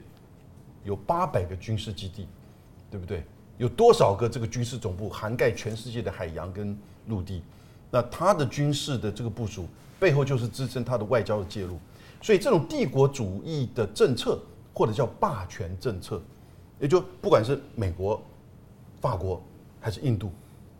有八百个军事基地，对不对？有多少个这个军事总部涵盖全世界的海洋跟陆地？那他的军事的这个部署背后就是支撑他的外交的介入。所以这种帝国主义的政策或者叫霸权政策，也就不管是美国、法国还是印度，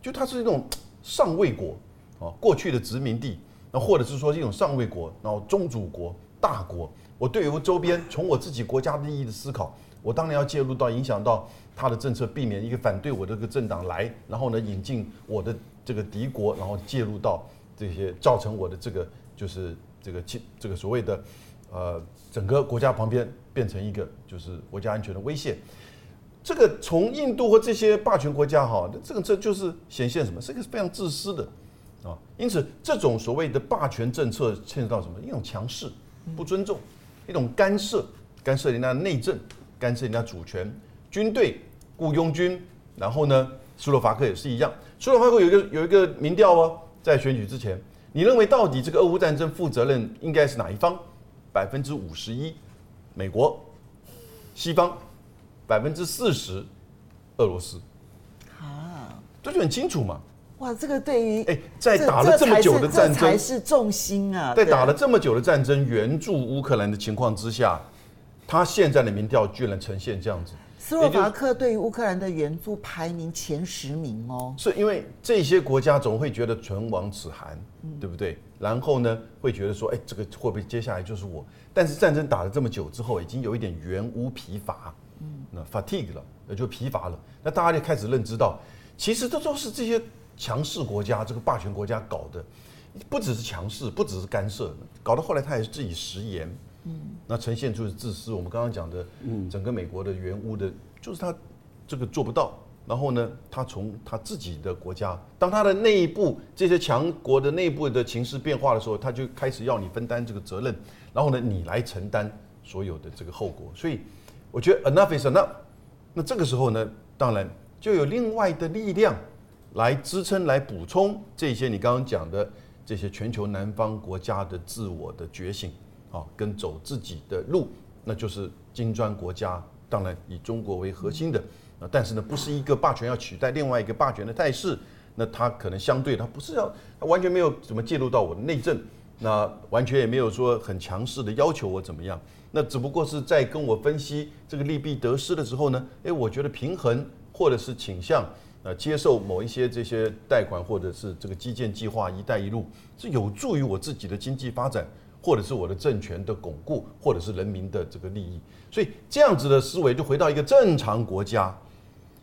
就它是一种上位国啊，过去的殖民地，那或者是说一种上位国，然后宗主国、大国。我对于周边从我自己国家利益的思考，我当然要介入到影响到。他的政策避免一个反对我这个政党来，然后呢引进我的这个敌国，然后介入到这些造成我的这个就是这个这个所谓的呃整个国家旁边变成一个就是国家安全的威胁。这个从印度和这些霸权国家哈，这个这就是显现什么？是一个非常自私的啊。因此这种所谓的霸权政策牵涉到什么？一种强势、不尊重，一种干涉，干涉人家内政，干涉人家主权，军队。雇佣军，然后呢，斯洛伐克也是一样。斯洛伐克有一个有一个民调哦，在选举之前，你认为到底这个俄乌战争负责任应该是哪一方？百分之五十一，美国，西方，百分之四十，俄罗斯。啊，这就很清楚嘛。哇，这个对于哎，在打了这么久的战争，才是重心啊。在打了这么久的战争，援助乌克兰的情况之下，他现在的民调居然呈现这样子。斯洛伐克对于乌克兰的援助排名前十名哦，是因为这些国家总会觉得唇亡齿寒，对不对？然后呢，会觉得说，哎，这个会不会接下来就是我？但是战争打了这么久之后，已经有一点援乌疲乏，嗯，那 fatigue 了，也就疲乏了。那大家就开始认知到，其实这都是这些强势国家、这个霸权国家搞的，不只是强势，不只是干涉，搞到后来他也是自己食言。嗯，那呈现出的自私，我们刚刚讲的，嗯，整个美国的原屋的，就是他这个做不到。然后呢，他从他自己的国家，当他的内部这些强国的内部的情势变化的时候，他就开始要你分担这个责任，然后呢，你来承担所有的这个后果。所以，我觉得 enough is enough。那这个时候呢，当然就有另外的力量来支撑、来补充这些你刚刚讲的这些全球南方国家的自我的觉醒。啊，跟走自己的路，那就是金砖国家，当然以中国为核心的，啊，但是呢，不是一个霸权要取代另外一个霸权的态势，那它可能相对它不是要，它完全没有怎么介入到我的内政，那完全也没有说很强势的要求我怎么样，那只不过是在跟我分析这个利弊得失的时候呢，诶，我觉得平衡或者是倾向，呃，接受某一些这些贷款或者是这个基建计划“一带一路”是有助于我自己的经济发展。或者是我的政权的巩固，或者是人民的这个利益，所以这样子的思维就回到一个正常国家，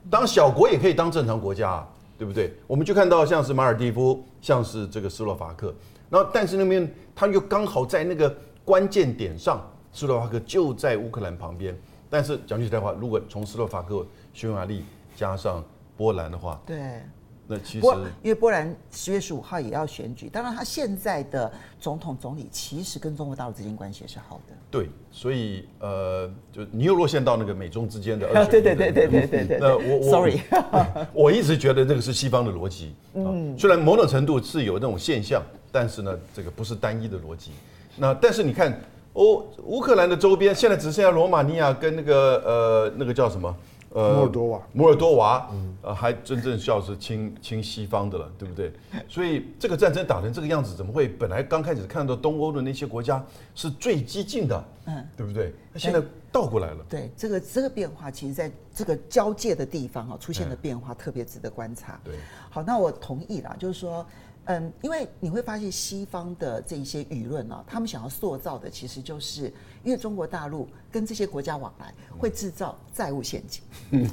当小国也可以当正常国家，啊对不对？我们就看到像是马尔地夫，像是这个斯洛伐克，然后但是那边他又刚好在那个关键点上，斯洛伐克就在乌克兰旁边，但是讲句实在话，如果从斯洛伐克、匈牙利加上波兰的话，对。那其实，因为波兰十月十五号也要选举，当然他现在的总统总理其实跟中国大陆之间关系也是好的。对，所以呃，就你又落线到那个美中之间的 *laughs* 二选一。对对对对对对对。那我我，sorry，*laughs* 我一直觉得这个是西方的逻辑。嗯。虽然某种程度是有那种现象，但是呢，这个不是单一的逻辑。那但是你看，欧，乌克兰的周边现在只剩下罗马尼亚跟那个呃那个叫什么？呃，摩尔多瓦，摩尔多瓦，嗯，呃，还真正需要是亲亲西方的了，对不对？*laughs* 所以这个战争打成这个样子，怎么会？本来刚开始看到东欧的那些国家是最激进的，嗯，对不对？那现在倒过来了。对，这个这个变化，其实在这个交界的地方啊，出现的变化特别值得观察。对，好，那我同意了，就是说。嗯，因为你会发现西方的这一些舆论啊，他们想要塑造的其实就是，因为中国大陆跟这些国家往来会制造债务陷阱。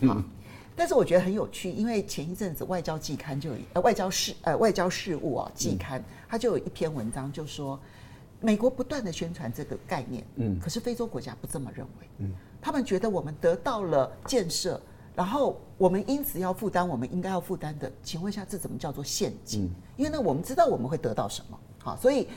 好，但是我觉得很有趣，因为前一阵子外交季刊就有呃外交事呃外交事务啊季刊，它就有一篇文章就说，美国不断的宣传这个概念，嗯，可是非洲国家不这么认为，嗯，他们觉得我们得到了建设。然后我们因此要负担我们应该要负担的，请问一下，这怎么叫做陷阱？嗯、因为呢，我们知道我们会得到什么，好，所以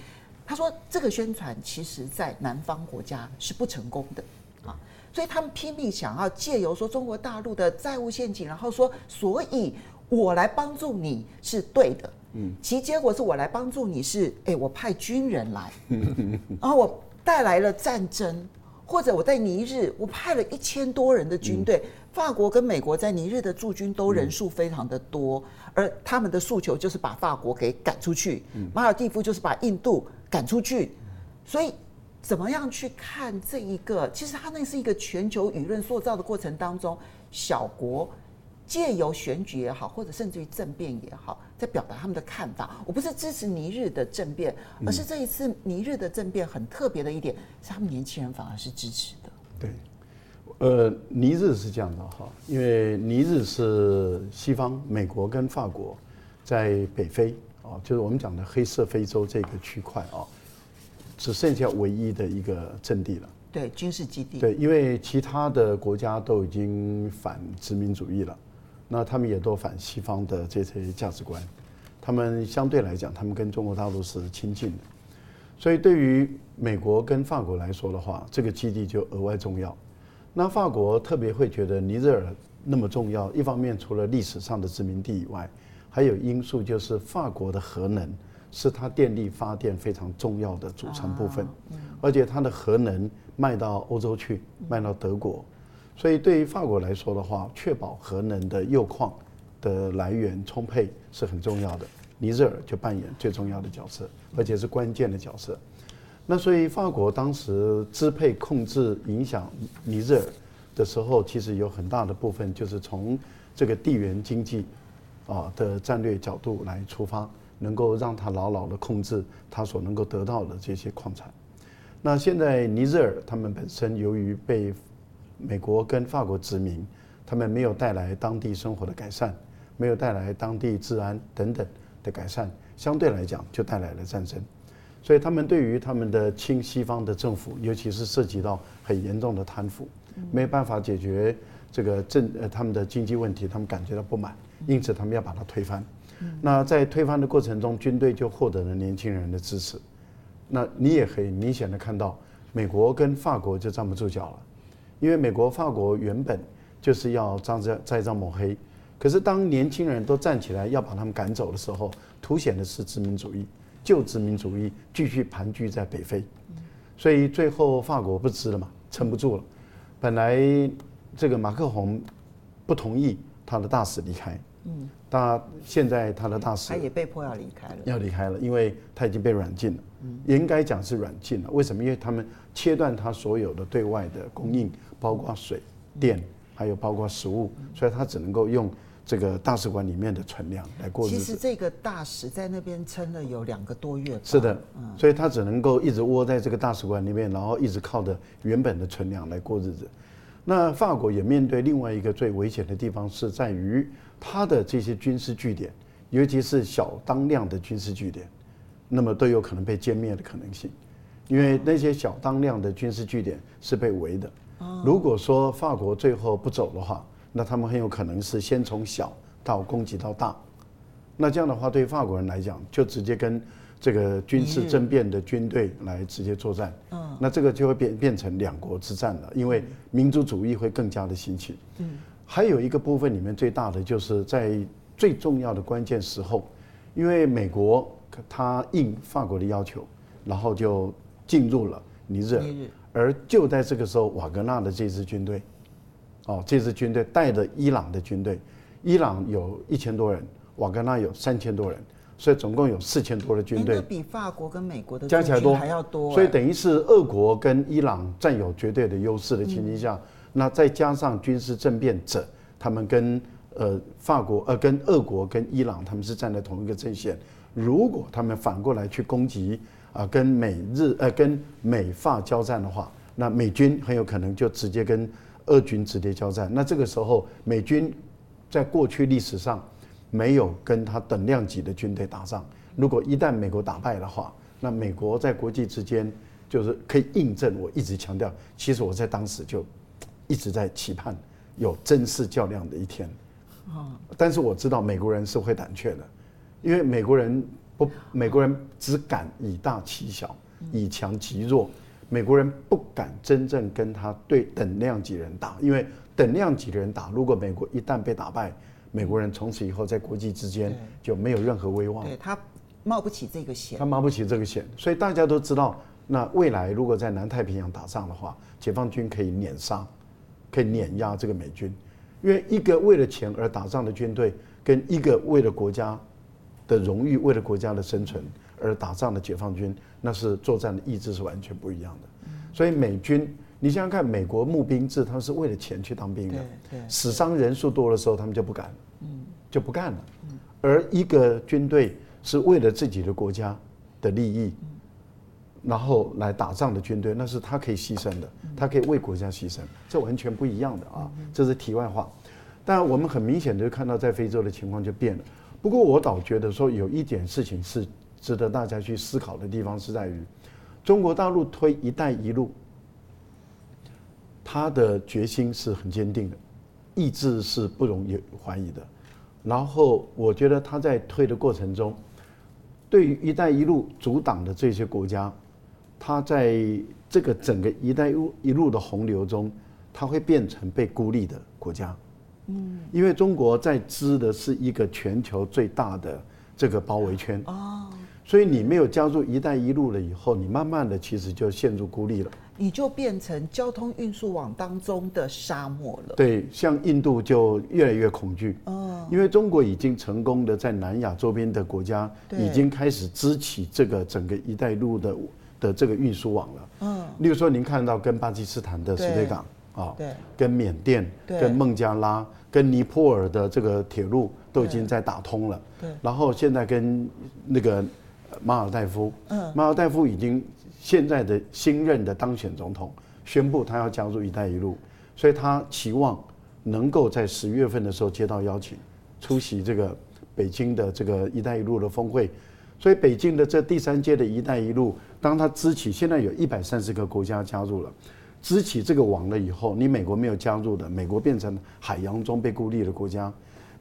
他说这个宣传其实在南方国家是不成功的。啊，所以他们拼命想要借由说中国大陆的债务陷阱，然后说，所以我来帮助你是对的，嗯，其结果是我来帮助你是，哎，我派军人来，*laughs* 然后我带来了战争。或者我在尼日，我派了一千多人的军队，法国跟美国在尼日的驻军都人数非常的多，而他们的诉求就是把法国给赶出去，马尔蒂夫就是把印度赶出去，所以怎么样去看这一个？其实它那是一个全球舆论塑造的过程当中，小国。借由选举也好，或者甚至于政变也好，在表达他们的看法。我不是支持尼日的政变，而是这一次尼日的政变很特别的一点，是他们年轻人反而是支持的。对，呃，尼日是这样的哈，因为尼日是西方美国跟法国在北非啊，就是我们讲的黑色非洲这个区块啊，只剩下唯一的一个阵地了。对，军事基地。对，因为其他的国家都已经反殖民主义了。那他们也都反西方的这些价值观，他们相对来讲，他们跟中国大陆是亲近的，所以对于美国跟法国来说的话，这个基地就额外重要。那法国特别会觉得尼日尔那么重要，一方面除了历史上的殖民地以外，还有因素就是法国的核能是它电力发电非常重要的组成部分，而且它的核能卖到欧洲去，卖到德国。所以，对于法国来说的话，确保核能的铀矿的来源充沛是很重要的。尼日尔就扮演最重要的角色，而且是关键的角色。那所以，法国当时支配、控制、影响尼日尔的时候，其实有很大的部分就是从这个地缘经济啊的战略角度来出发，能够让他牢牢的控制他所能够得到的这些矿产。那现在尼日尔他们本身由于被美国跟法国殖民，他们没有带来当地生活的改善，没有带来当地治安等等的改善，相对来讲就带来了战争。所以他们对于他们的亲西方的政府，尤其是涉及到很严重的贪腐，没有办法解决这个政呃他们的经济问题，他们感觉到不满，因此他们要把它推翻。那在推翻的过程中，军队就获得了年轻人的支持。那你也可以明显的看到，美国跟法国就站不住脚了。因为美国、法国原本就是要张着栽赃抹黑，可是当年轻人都站起来要把他们赶走的时候，凸显的是殖民主义，旧殖民主义继续盘踞在北非，所以最后法国不支了嘛，撑不住了。本来这个马克宏不同意他的大使离开，嗯，但现在他的大使他也被迫要离开了，要离开了，因为他已经被软禁了，应该讲是软禁了。为什么？因为他们切断他所有的对外的供应。包括水电，还有包括食物，所以他只能够用这个大使馆里面的存量来过日子。其实这个大使在那边撑了有两个多月。是的，所以他只能够一直窝在这个大使馆里面，然后一直靠着原本的存量来过日子。那法国也面对另外一个最危险的地方，是在于他的这些军事据点，尤其是小当量的军事据点，那么都有可能被歼灭的可能性，因为那些小当量的军事据点是被围的。如果说法国最后不走的话，那他们很有可能是先从小到攻击到大，那这样的话对法国人来讲，就直接跟这个军事政变的军队来直接作战，嗯，那这个就会变变成两国之战了，因为民族主义会更加的兴起。嗯，还有一个部分里面最大的就是在最重要的关键时候，因为美国他应法国的要求，然后就进入了尼日尔。而就在这个时候，瓦格纳的这支军队，哦，这支军队带着伊朗的军队，伊朗有一千多人，瓦格纳有三千多人，所以总共有四千多的军队，比法国跟美国的加起来多还要多，所以等于是俄国跟伊朗占有绝对的优势的情形下，那再加上军事政变者，他们跟呃法国呃跟俄国跟伊朗他们是站在同一个阵线，如果他们反过来去攻击。啊，跟美日呃，跟美法交战的话，那美军很有可能就直接跟俄军直接交战。那这个时候，美军在过去历史上没有跟他等量级的军队打仗。如果一旦美国打败的话，那美国在国际之间就是可以印证我一直强调，其实我在当时就一直在期盼，有真式较量的一天。但是我知道美国人是会胆怯的，因为美国人不，美国人只敢以大欺小，以强击弱。美国人不敢真正跟他对等量级人打，因为等量级的人打，如果美国一旦被打败，美国人从此以后在国际之间就没有任何威望。对，他冒不起这个险，他冒不起这个险。所以大家都知道，那未来如果在南太平洋打仗的话，解放军可以碾杀，可以碾压这个美军。因为一个为了钱而打仗的军队，跟一个为了国家的荣誉、为了国家的生存而打仗的解放军，那是作战的意志是完全不一样的。所以美军，你想想看，美国募兵制，他们是为了钱去当兵的，死伤人数多的时候，他们就不敢，就不干了。而一个军队是为了自己的国家的利益，然后来打仗的军队，那是他可以牺牲的，他可以为国家牺牲，这完全不一样的啊！这是题外话。但我们很明显的就看到，在非洲的情况就变了。不过我倒觉得说，有一点事情是值得大家去思考的地方，是在于中国大陆推“一带一路”，他的决心是很坚定的，意志是不容易怀疑的。然后我觉得他在推的过程中，对于“一带一路”阻挡的这些国家。他在这个整个“一带一路”的洪流中，他会变成被孤立的国家。嗯，因为中国在织的是一个全球最大的这个包围圈。哦，所以你没有加入“一带一路”了以后，你慢慢的其实就陷入孤立了。你就变成交通运输网当中的沙漠了。对，像印度就越来越恐惧。哦，因为中国已经成功的在南亚周边的国家，已经开始支起这个整个“一带一路”的。的这个运输网了，嗯，例如说您看到跟巴基斯坦的石堆港啊，对，跟缅甸、跟孟加拉、跟尼泊尔的这个铁路都已经在打通了，对，然后现在跟那个马尔代夫，嗯，马尔代夫已经现在的新任的当选总统宣布他要加入“一带一路”，所以他期望能够在十月份的时候接到邀请，出席这个北京的这个“一带一路”的峰会。所以北京的这第三届的一带一路，当它支起，现在有一百三十个国家加入了，支起这个网了以后，你美国没有加入的，美国变成海洋中被孤立的国家；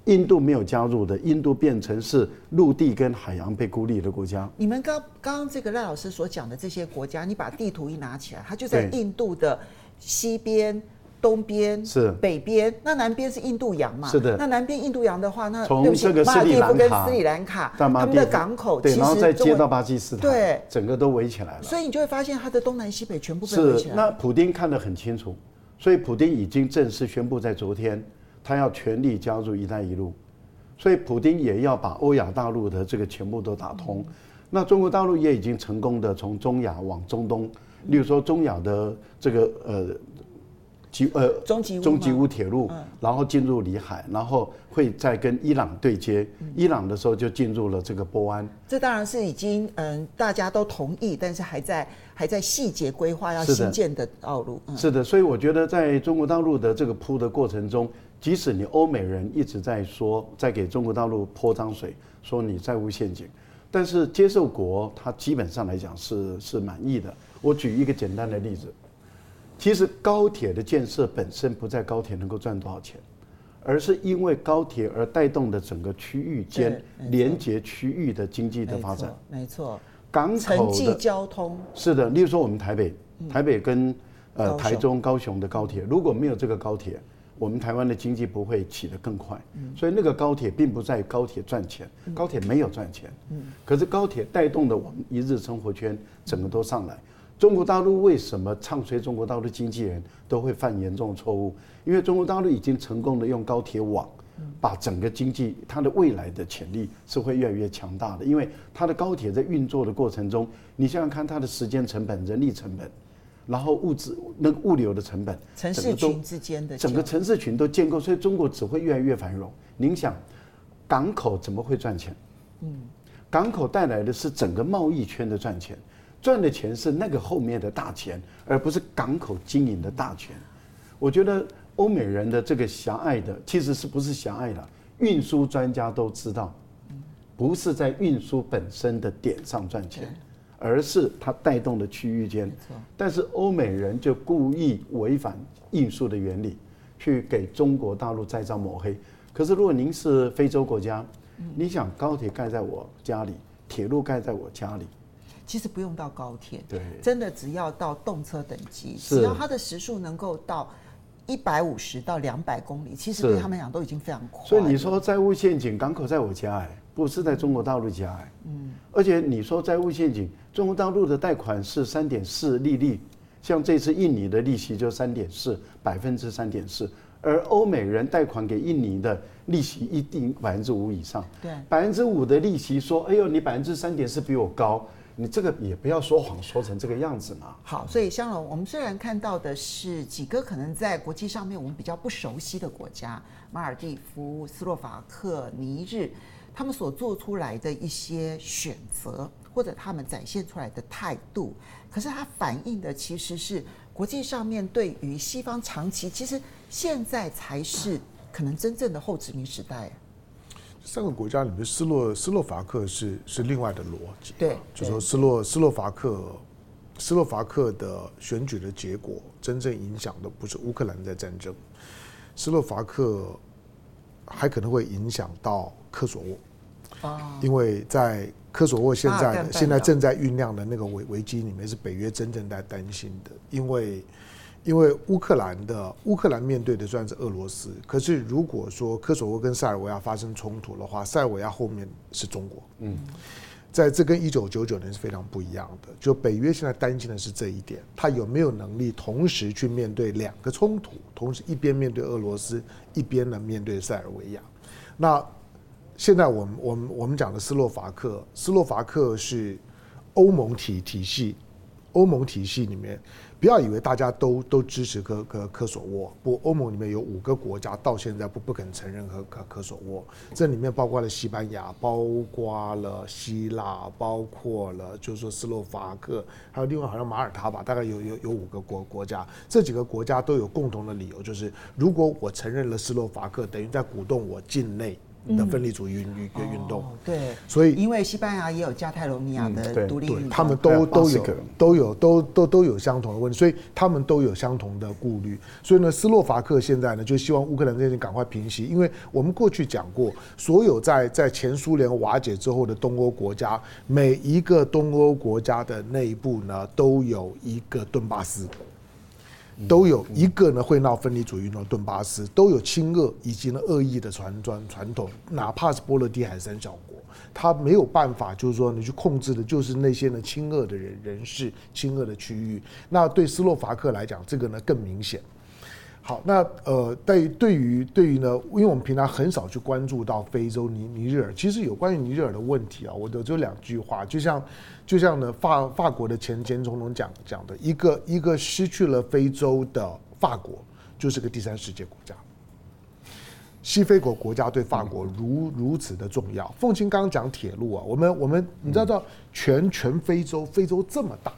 印度没有加入的，印度变成是陆地跟海洋被孤立的国家。你们刚刚刚这个赖老师所讲的这些国家，你把地图一拿起来，它就在印度的西边。东边是北边，那南边是印度洋嘛？是的。那南边印度洋的话，那从这个斯里兰卡跟斯里兰卡，他们的港口其实然后再接到巴基斯坦，对，整个都围起来了。所以你就会发现，它的东南西北全部被围起来。是。那普丁看得很清楚，所以普丁已经正式宣布，在昨天，他要全力加入“一带一路”，所以普京也要把欧亚大陆的这个全部都打通。那中国大陆也已经成功的从中亚往中东，例如说中亚的这个呃。吉呃，中吉中吉乌铁路，然后进入里海，然后会再跟伊朗对接。伊朗的时候就进入了这个波湾。这当然是已经嗯，大家都同意，但是还在还在细节规划要新建的道路。是的，所以我觉得在中国大陆的这个铺的过程中，即使你欧美人一直在说，在给中国大陆泼脏水，说你债务陷阱，但是接受国他基本上来讲是是满意的。我举一个简单的例子。其实高铁的建设本身不在高铁能够赚多少钱，而是因为高铁而带动的整个区域间连接区域的经济的发展。没错，港口的交通是的。例如说，我们台北，台北跟呃台中、高雄的高铁，如果没有这个高铁，我们台湾的经济不会起得更快。所以那个高铁并不在于高铁赚钱，高铁没有赚钱。可是高铁带动的我们一日生活圈整个都上来。中国大陆为什么唱衰中国大陆经纪人都会犯严重的错误？因为中国大陆已经成功的用高铁网，把整个经济它的未来的潜力是会越来越强大的。因为它的高铁在运作的过程中，你想想看，它的时间成本、人力成本，然后物资那个物流的成本，城市群之间的整个城市群都建构，所以中国只会越来越繁荣。您想，港口怎么会赚钱？嗯，港口带来的是整个贸易圈的赚钱。赚的钱是那个后面的大钱，而不是港口经营的大钱。我觉得欧美人的这个狭隘的，其实是不是狭隘的？运输专家都知道，不是在运输本身的点上赚钱，而是它带动的区域间。但是欧美人就故意违反运输的原理，去给中国大陆再造抹黑。可是如果您是非洲国家，你想高铁盖在我家里，铁路盖在我家里，其实不用到高铁，对，真的只要到动车等级，只要它的时速能够到。一百五十到两百公里，其实对他们来讲都已经非常快。所以你说债务陷阱，港口在我家哎，不是在中国大陆加哎。嗯。而且你说债务陷阱，中国大陆的贷款是三点四利率，像这次印尼的利息就三点四百分之三点四，而欧美人贷款给印尼的利息一定百分之五以上。对。百分之五的利息说，哎呦，你百分之三点四比我高。你这个也不要说谎说成这个样子嘛。好，所以香龙，我们虽然看到的是几个可能在国际上面我们比较不熟悉的国家，马尔蒂夫、斯洛伐克、尼日，他们所做出来的一些选择，或者他们展现出来的态度，可是它反映的其实是国际上面对于西方长期，其实现在才是可能真正的后殖民时代。三个国家里面，斯洛斯洛伐克是是另外的逻辑，对，就说斯洛斯洛伐克，斯洛伐克的选举的结果，真正影响的不是乌克兰在战争，斯洛伐克还可能会影响到科索沃，啊，因为在科索沃现在现在正在酝酿的那个危危机里面，是北约真正在担心的，因为。因为乌克兰的乌克兰面对的算是俄罗斯，可是如果说科索沃跟塞尔维亚发生冲突的话，塞尔维亚后面是中国。嗯，在这跟一九九九年是非常不一样的。就北约现在担心的是这一点，他有没有能力同时去面对两个冲突，同时一边面对俄罗斯，一边呢面对塞尔维亚。那现在我们我们我们讲的斯洛伐克，斯洛伐克是欧盟体体系，欧盟体系里面。不要以为大家都都支持科科科索沃，不，欧盟里面有五个国家到现在不不肯承认科科科索沃，这里面包括了西班牙，包括了希腊，包括了就是说斯洛伐克，还有另外好像马耳他吧，大概有有有五个国国家，这几个国家都有共同的理由，就是如果我承认了斯洛伐克，等于在鼓动我境内。的分离主义运运运动，对，所以因为西班牙也有加泰罗尼亚的独立运动，他们都都有都有都都都有相同的问题，所以他们都有相同的顾虑。所以呢，斯洛伐克现在呢就希望乌克兰这件事赶快平息，因为我们过去讲过，所有在在前苏联瓦解之后的东欧国家，每一个东欧国家的内部呢都有一个顿巴斯。都有一个呢会闹分离主义的顿巴斯，都有亲俄以及呢恶意的传传传统，哪怕是波罗的海三小国，他没有办法，就是说你去控制的，就是那些呢亲俄的人人士、亲俄的区域。那对斯洛伐克来讲，这个呢更明显。好，那呃，对对于对于呢，因为我们平常很少去关注到非洲尼尼日尔，其实有关于尼日尔的问题啊，我就就两句话，就像就像呢法法国的前前总统讲讲的，一个一个失去了非洲的法国，就是个第三世界国家。西非国国家对法国如如此的重要。凤青刚刚讲铁路啊，我们我们你知道全全非洲非洲这么大。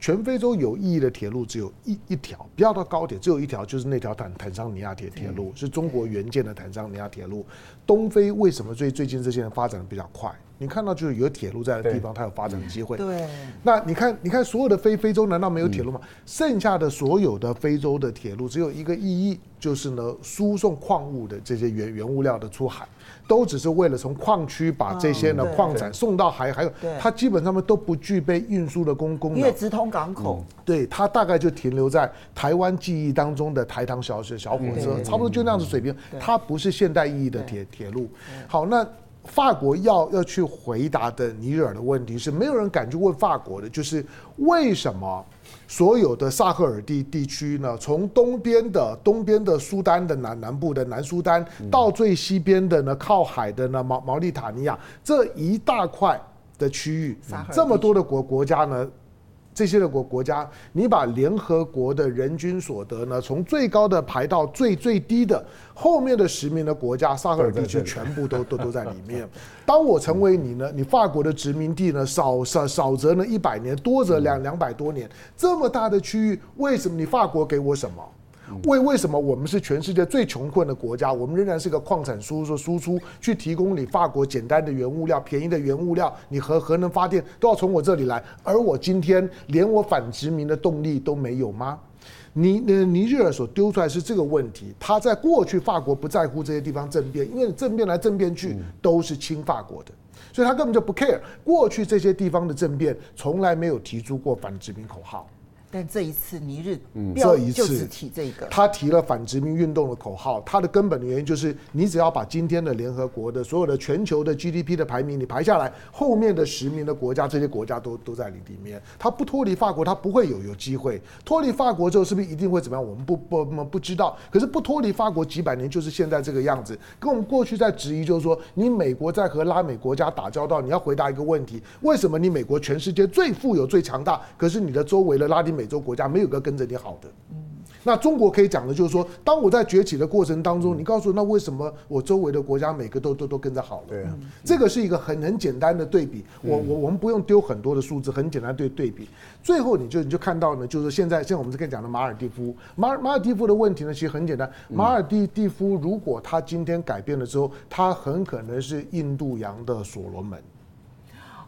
全非洲有意义的铁路只有一一条，不要到高铁，只有一条，就是那条坦坦桑尼亚铁铁路，是中国援建的坦桑尼亚铁路。东非为什么最最近这些年发展的比较快？你看到就是有铁路在的地方，它有发展的机会。对。那你看，你看所有的非非洲难道没有铁路吗？剩下的所有的非洲的铁路只有一个意义，就是呢输送矿物的这些原原物料的出海。都只是为了从矿区把这些呢矿产送到海，还有它基本上面都不具备运输的功功能。因为直通港口，对，它大概就停留在台湾记忆当中的台糖小小火车，差不多就那样子水平。它不是现代意义的铁铁路。好，那法国要要去回答的尼日尔的问题是，没有人敢去问法国的，就是为什么？所有的萨赫尔地地区呢，从东边的东边的苏丹的南南部的南苏丹，到最西边的呢靠海的呢毛毛利塔尼亚这一大块的区域，这么多的国国家呢。这些的国国家，你把联合国的人均所得呢，从最高的排到最最低的，后面的十名的国家，萨赫尔地区全部都 *laughs* 都都在里面。当我成为你呢，你法国的殖民地呢，少少少则呢一百年，多则两两百多年，这么大的区域，为什么你法国给我什么？为为什么我们是全世界最穷困的国家，我们仍然是个矿产输出输出，去提供你法国简单的原物料、便宜的原物料，你核核能发电都要从我这里来，而我今天连我反殖民的动力都没有吗？尼呃尼日尔所丢出来是这个问题，他在过去法国不在乎这些地方政变，因为政变来政变去都是亲法国的，所以他根本就不 care 过去这些地方的政变，从来没有提出过反殖民口号。但这一次，尼日这一次提这个，他提了反殖民运动的口号。他的根本的原因就是，你只要把今天的联合国的所有的全球的 GDP 的排名你排下来，后面的十名的国家，这些国家都都在里里面。他不脱离法国，他不会有有机会脱离法国之后，是不是一定会怎么样？我们不不不不知道。可是不脱离法国几百年，就是现在这个样子。跟我们过去在质疑，就是说，你美国在和拉美国家打交道，你要回答一个问题：为什么你美国全世界最富有、最强大，可是你的周围的拉丁美洲国家没有个跟着你好的，那中国可以讲的就是说，当我在崛起的过程当中，你告诉我，那为什么我周围的国家每个都都都跟着好了？对啊，这个是一个很很简单的对比。我我我们不用丢很多的数字，很简单对对比。最后你就你就看到呢，就是现在现在我们这边讲的马尔蒂夫，马马尔蒂夫的问题呢，其实很简单。马尔蒂蒂夫如果他今天改变了之后，他很可能是印度洋的所罗门。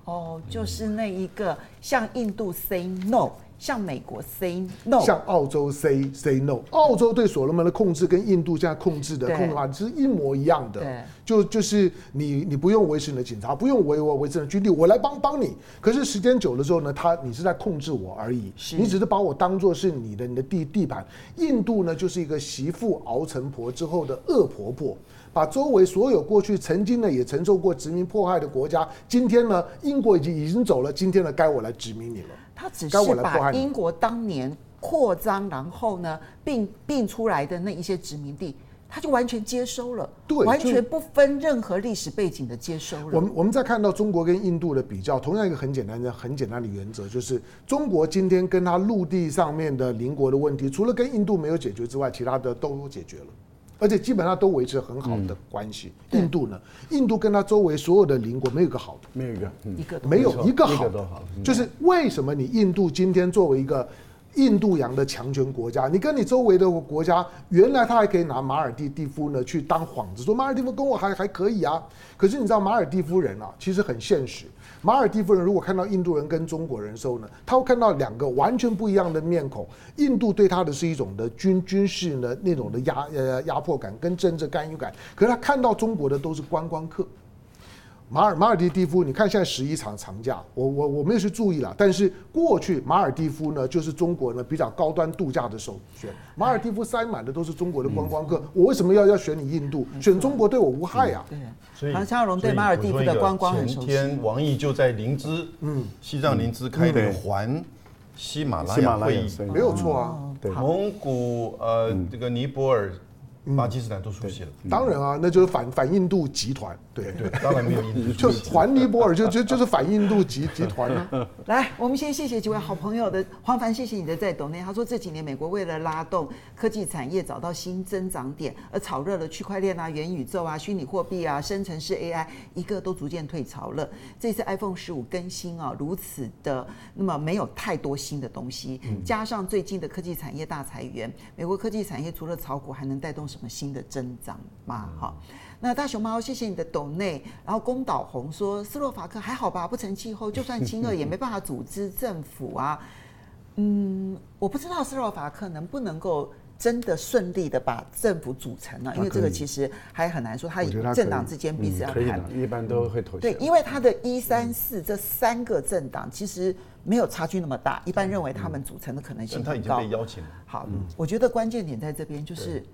哦，就是那一个向印度 say no。向美国 say no，向澳洲 say say no。澳洲对所罗门的控制跟印度现在控制的控制法是一模一样的。对，就就是你你不用维持你的警察，不用维我维持的军力，我来帮帮你。可是时间久了之后呢，他你是在控制我而已，你只是把我当做是你的你的地地盘。印度呢，就是一个媳妇熬成婆之后的恶婆婆，把周围所有过去曾经呢也承受过殖民迫害的国家，今天呢英国已经已经走了，今天呢该我来殖民你了。他只是把英国当年扩张，然后呢并并出来的那一些殖民地，他就完全接收了，对，完全不分任何历史背景的接收了。我们我们在看到中国跟印度的比较，同样一个很简单的很简单的原则，就是中国今天跟他陆地上面的邻国的问题，除了跟印度没有解决之外，其他的都解决了。而且基本上都维持很好的关系。印度呢？印度跟它周围所有的邻国没有一个好的，没有一个，一个没有一个好的。就是为什么你印度今天作为一个印度洋的强权国家，你跟你周围的国家，原来他还可以拿马尔地蒂夫呢去当幌子，说马尔地夫跟我还还可以啊。可是你知道马尔地夫人啊，其实很现实。马尔蒂夫人如果看到印度人跟中国人的时候呢，他会看到两个完全不一样的面孔。印度对他的是一种的军军事的那种的压呃压迫感跟政治干预感，可是他看到中国的都是观光客。马尔马尔迪蒂夫，你看现在十一长长假，我我我没有去注意了。但是过去马尔蒂夫呢，就是中国呢比较高端度假的首选。马尔蒂夫塞满的都是中国的观光客，我为什么要要选你印度？选中国对我无害呀。对，所以唐湘荣对马尔蒂夫的观光很熟悉。前天王毅就在林芝，嗯，西藏林芝开的环喜马拉雅会议，没有错啊。对，蒙古呃这个尼泊尔。巴基斯坦都出现了，当然啊，那就是反反印度集团，对。对，当然没有印度，*laughs* 就环尼泊尔就就就是反印度集 *laughs* 集团。啊。来，我们先谢谢几位好朋友的黄凡，谢谢你的在抖内。他说这几年美国为了拉动科技产业找到新增长点，而炒热了区块链啊、元宇宙啊、虚拟货币啊、生成式 AI，一个都逐渐退潮了。这次 iPhone 十五更新啊，如此的那么没有太多新的东西，加上最近的科技产业大裁员，美国科技产业除了炒股还能带动什么新的增长吗？好，那大熊猫，谢谢你的抖内。然后宫岛红说，斯洛伐克还好吧？不成气候，就算亲俄也没办法组织政府啊。嗯，我不知道斯洛伐克能不能够真的顺利的把政府组成了？因为这个其实还很难说，他政党之间彼此要谈，一般都会妥协。对，因为他的一三四这三个政党其实没有差距那么大，一般认为他们组成的可能性很高。他已经被邀请了。好，我觉得关键点在这边就是。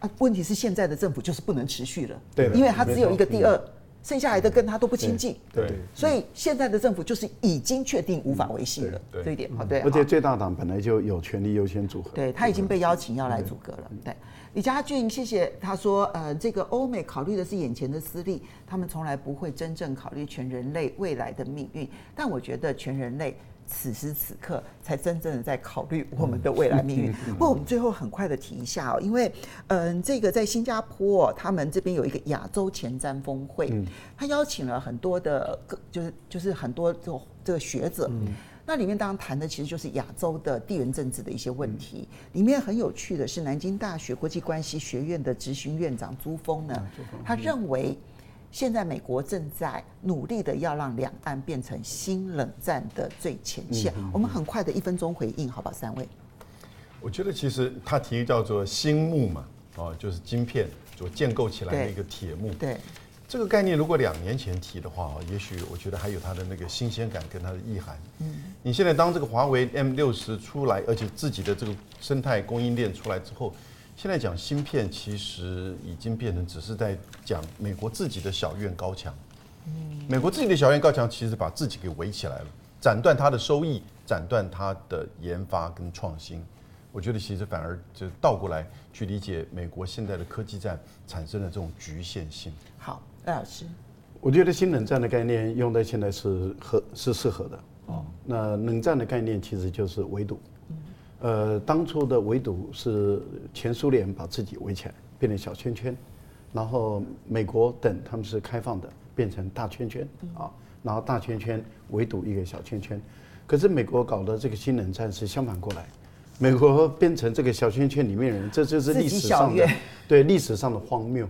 啊，问题是现在的政府就是不能持续了，对，因为他只有一个第二，嗯、剩下来的跟他都不亲近，对，对，所以现在的政府就是已经确定无法维系了，这一点好，对。而且最大党本来就有权力优先组合，对，他已经被邀请要来组阁了，对。李家俊，谢谢。他说，呃，这个欧美考虑的是眼前的私利，他们从来不会真正考虑全人类未来的命运，但我觉得全人类。此时此刻才真正的在考虑我们的未来命运。不过我们最后很快的提一下哦，因为嗯，这个在新加坡他们这边有一个亚洲前瞻峰会，他邀请了很多的个，就是就是很多这个这个学者。那里面当然谈的其实就是亚洲的地缘政治的一些问题。里面很有趣的是，南京大学国际关系学院的执行院长朱峰呢，他认为。现在美国正在努力的要让两岸变成新冷战的最前线。我们很快的一分钟回应，好不好，三位。我觉得其实他提叫做新木嘛，哦，就是晶片所建构起来的一个铁幕。对。这个概念如果两年前提的话，也许我觉得还有它的那个新鲜感跟它的意涵。嗯。你现在当这个华为 M 六十出来，而且自己的这个生态供应链出来之后，现在讲芯片，其实已经变成只是在讲美国自己的小院高墙。嗯。美国自己的小院高墙，其实把自己给围起来了，斩断它的收益，斩断它的研发跟创新。我觉得其实反而就倒过来去理解美国现在的科技战产生的这种局限性。好。赖老师，我觉得新冷战的概念用在现在是合是适合的哦。那冷战的概念其实就是围堵，呃，当初的围堵是前苏联把自己围起来，变成小圈圈，然后美国等他们是开放的，变成大圈圈啊，然后大圈圈围堵一个小圈圈。可是美国搞的这个新冷战是相反过来，美国变成这个小圈圈里面人，这就是历史上的对历史上的荒谬。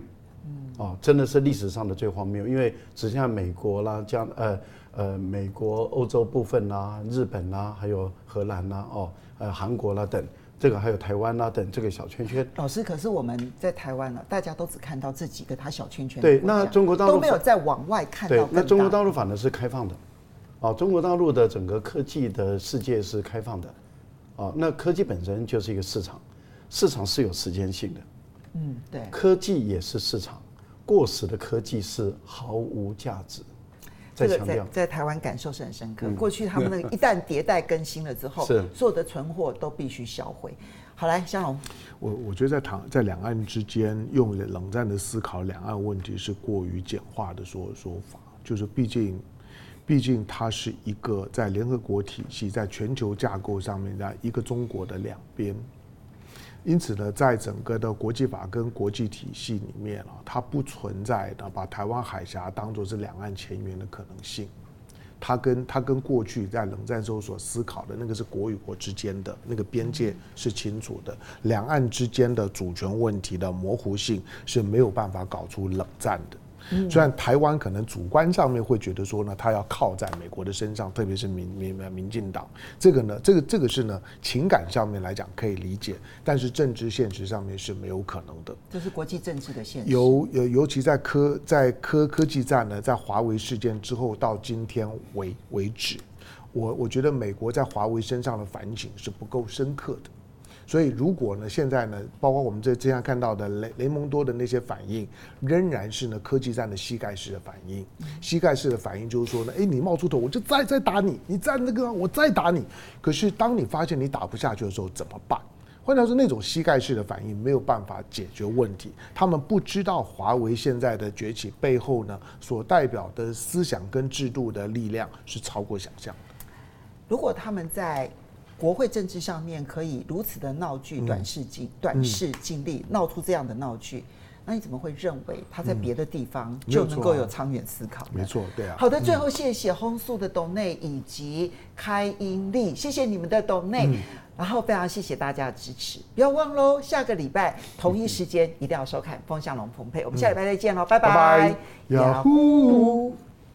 哦，真的是历史上的最荒谬，因为只剩下美国啦，加呃呃美国欧洲部分啦，日本啦，还有荷兰啦，哦，呃韩国啦等，这个还有台湾啦等这个小圈圈。老师，可是我们在台湾呢，大家都只看到这几个他小圈圈。对，那中国大陆都没有再往外看到。对，那中国大陆反而是开放的，哦，中国大陆的整个科技的世界是开放的，哦，那科技本身就是一个市场，市场是有时间性的，嗯，对，科技也是市场。过时的科技是毫无价值。这个在在台湾感受是很深刻。过去他们那 *laughs* 个一旦迭代更新了之后，是所有的存货都必须销毁。好，来香龙，我我觉得在唐在两岸之间用冷战的思考两岸问题是过于简化的说说法，就是毕竟毕竟它是一个在联合国体系在全球架构上面的一个中国的两边。因此呢，在整个的国际法跟国际体系里面啊，它不存在的把台湾海峡当作是两岸前缘的可能性。它跟它跟过去在冷战时候所思考的那个是国与国之间的那个边界是清楚的，两岸之间的主权问题的模糊性是没有办法搞出冷战的。虽然台湾可能主观上面会觉得说呢，他要靠在美国的身上，特别是民民民进党，这个呢，这个这个是呢情感上面来讲可以理解，但是政治现实上面是没有可能的。这是国际政治的现实。尤尤尤其在科在科科技战呢，在华为事件之后到今天为为止，我我觉得美国在华为身上的反省是不够深刻的。所以，如果呢，现在呢，包括我们这这样看到的雷雷蒙多的那些反应，仍然是呢科技战的膝盖式的反应。膝盖式的反应就是说呢，哎，你冒出头，我就再再打你，你再那个，我再打你。可是当你发现你打不下去的时候，怎么办？换句话说，那种膝盖式的反应没有办法解决问题。他们不知道华为现在的崛起背后呢，所代表的思想跟制度的力量是超过想象的。如果他们在。国会政治上面可以如此的闹剧，短视经短视经历闹出这样的闹剧，那你怎么会认为他在别的地方就能够有长远思考？没错，对啊。好的，最后谢谢轰速的董内以及开英利，谢谢你们的董内，然后非常谢谢大家的支持，不要忘喽，下个礼拜同一时间一定要收看《风向龙澎湃》，我们下礼拜再见喽，拜拜，雅虎。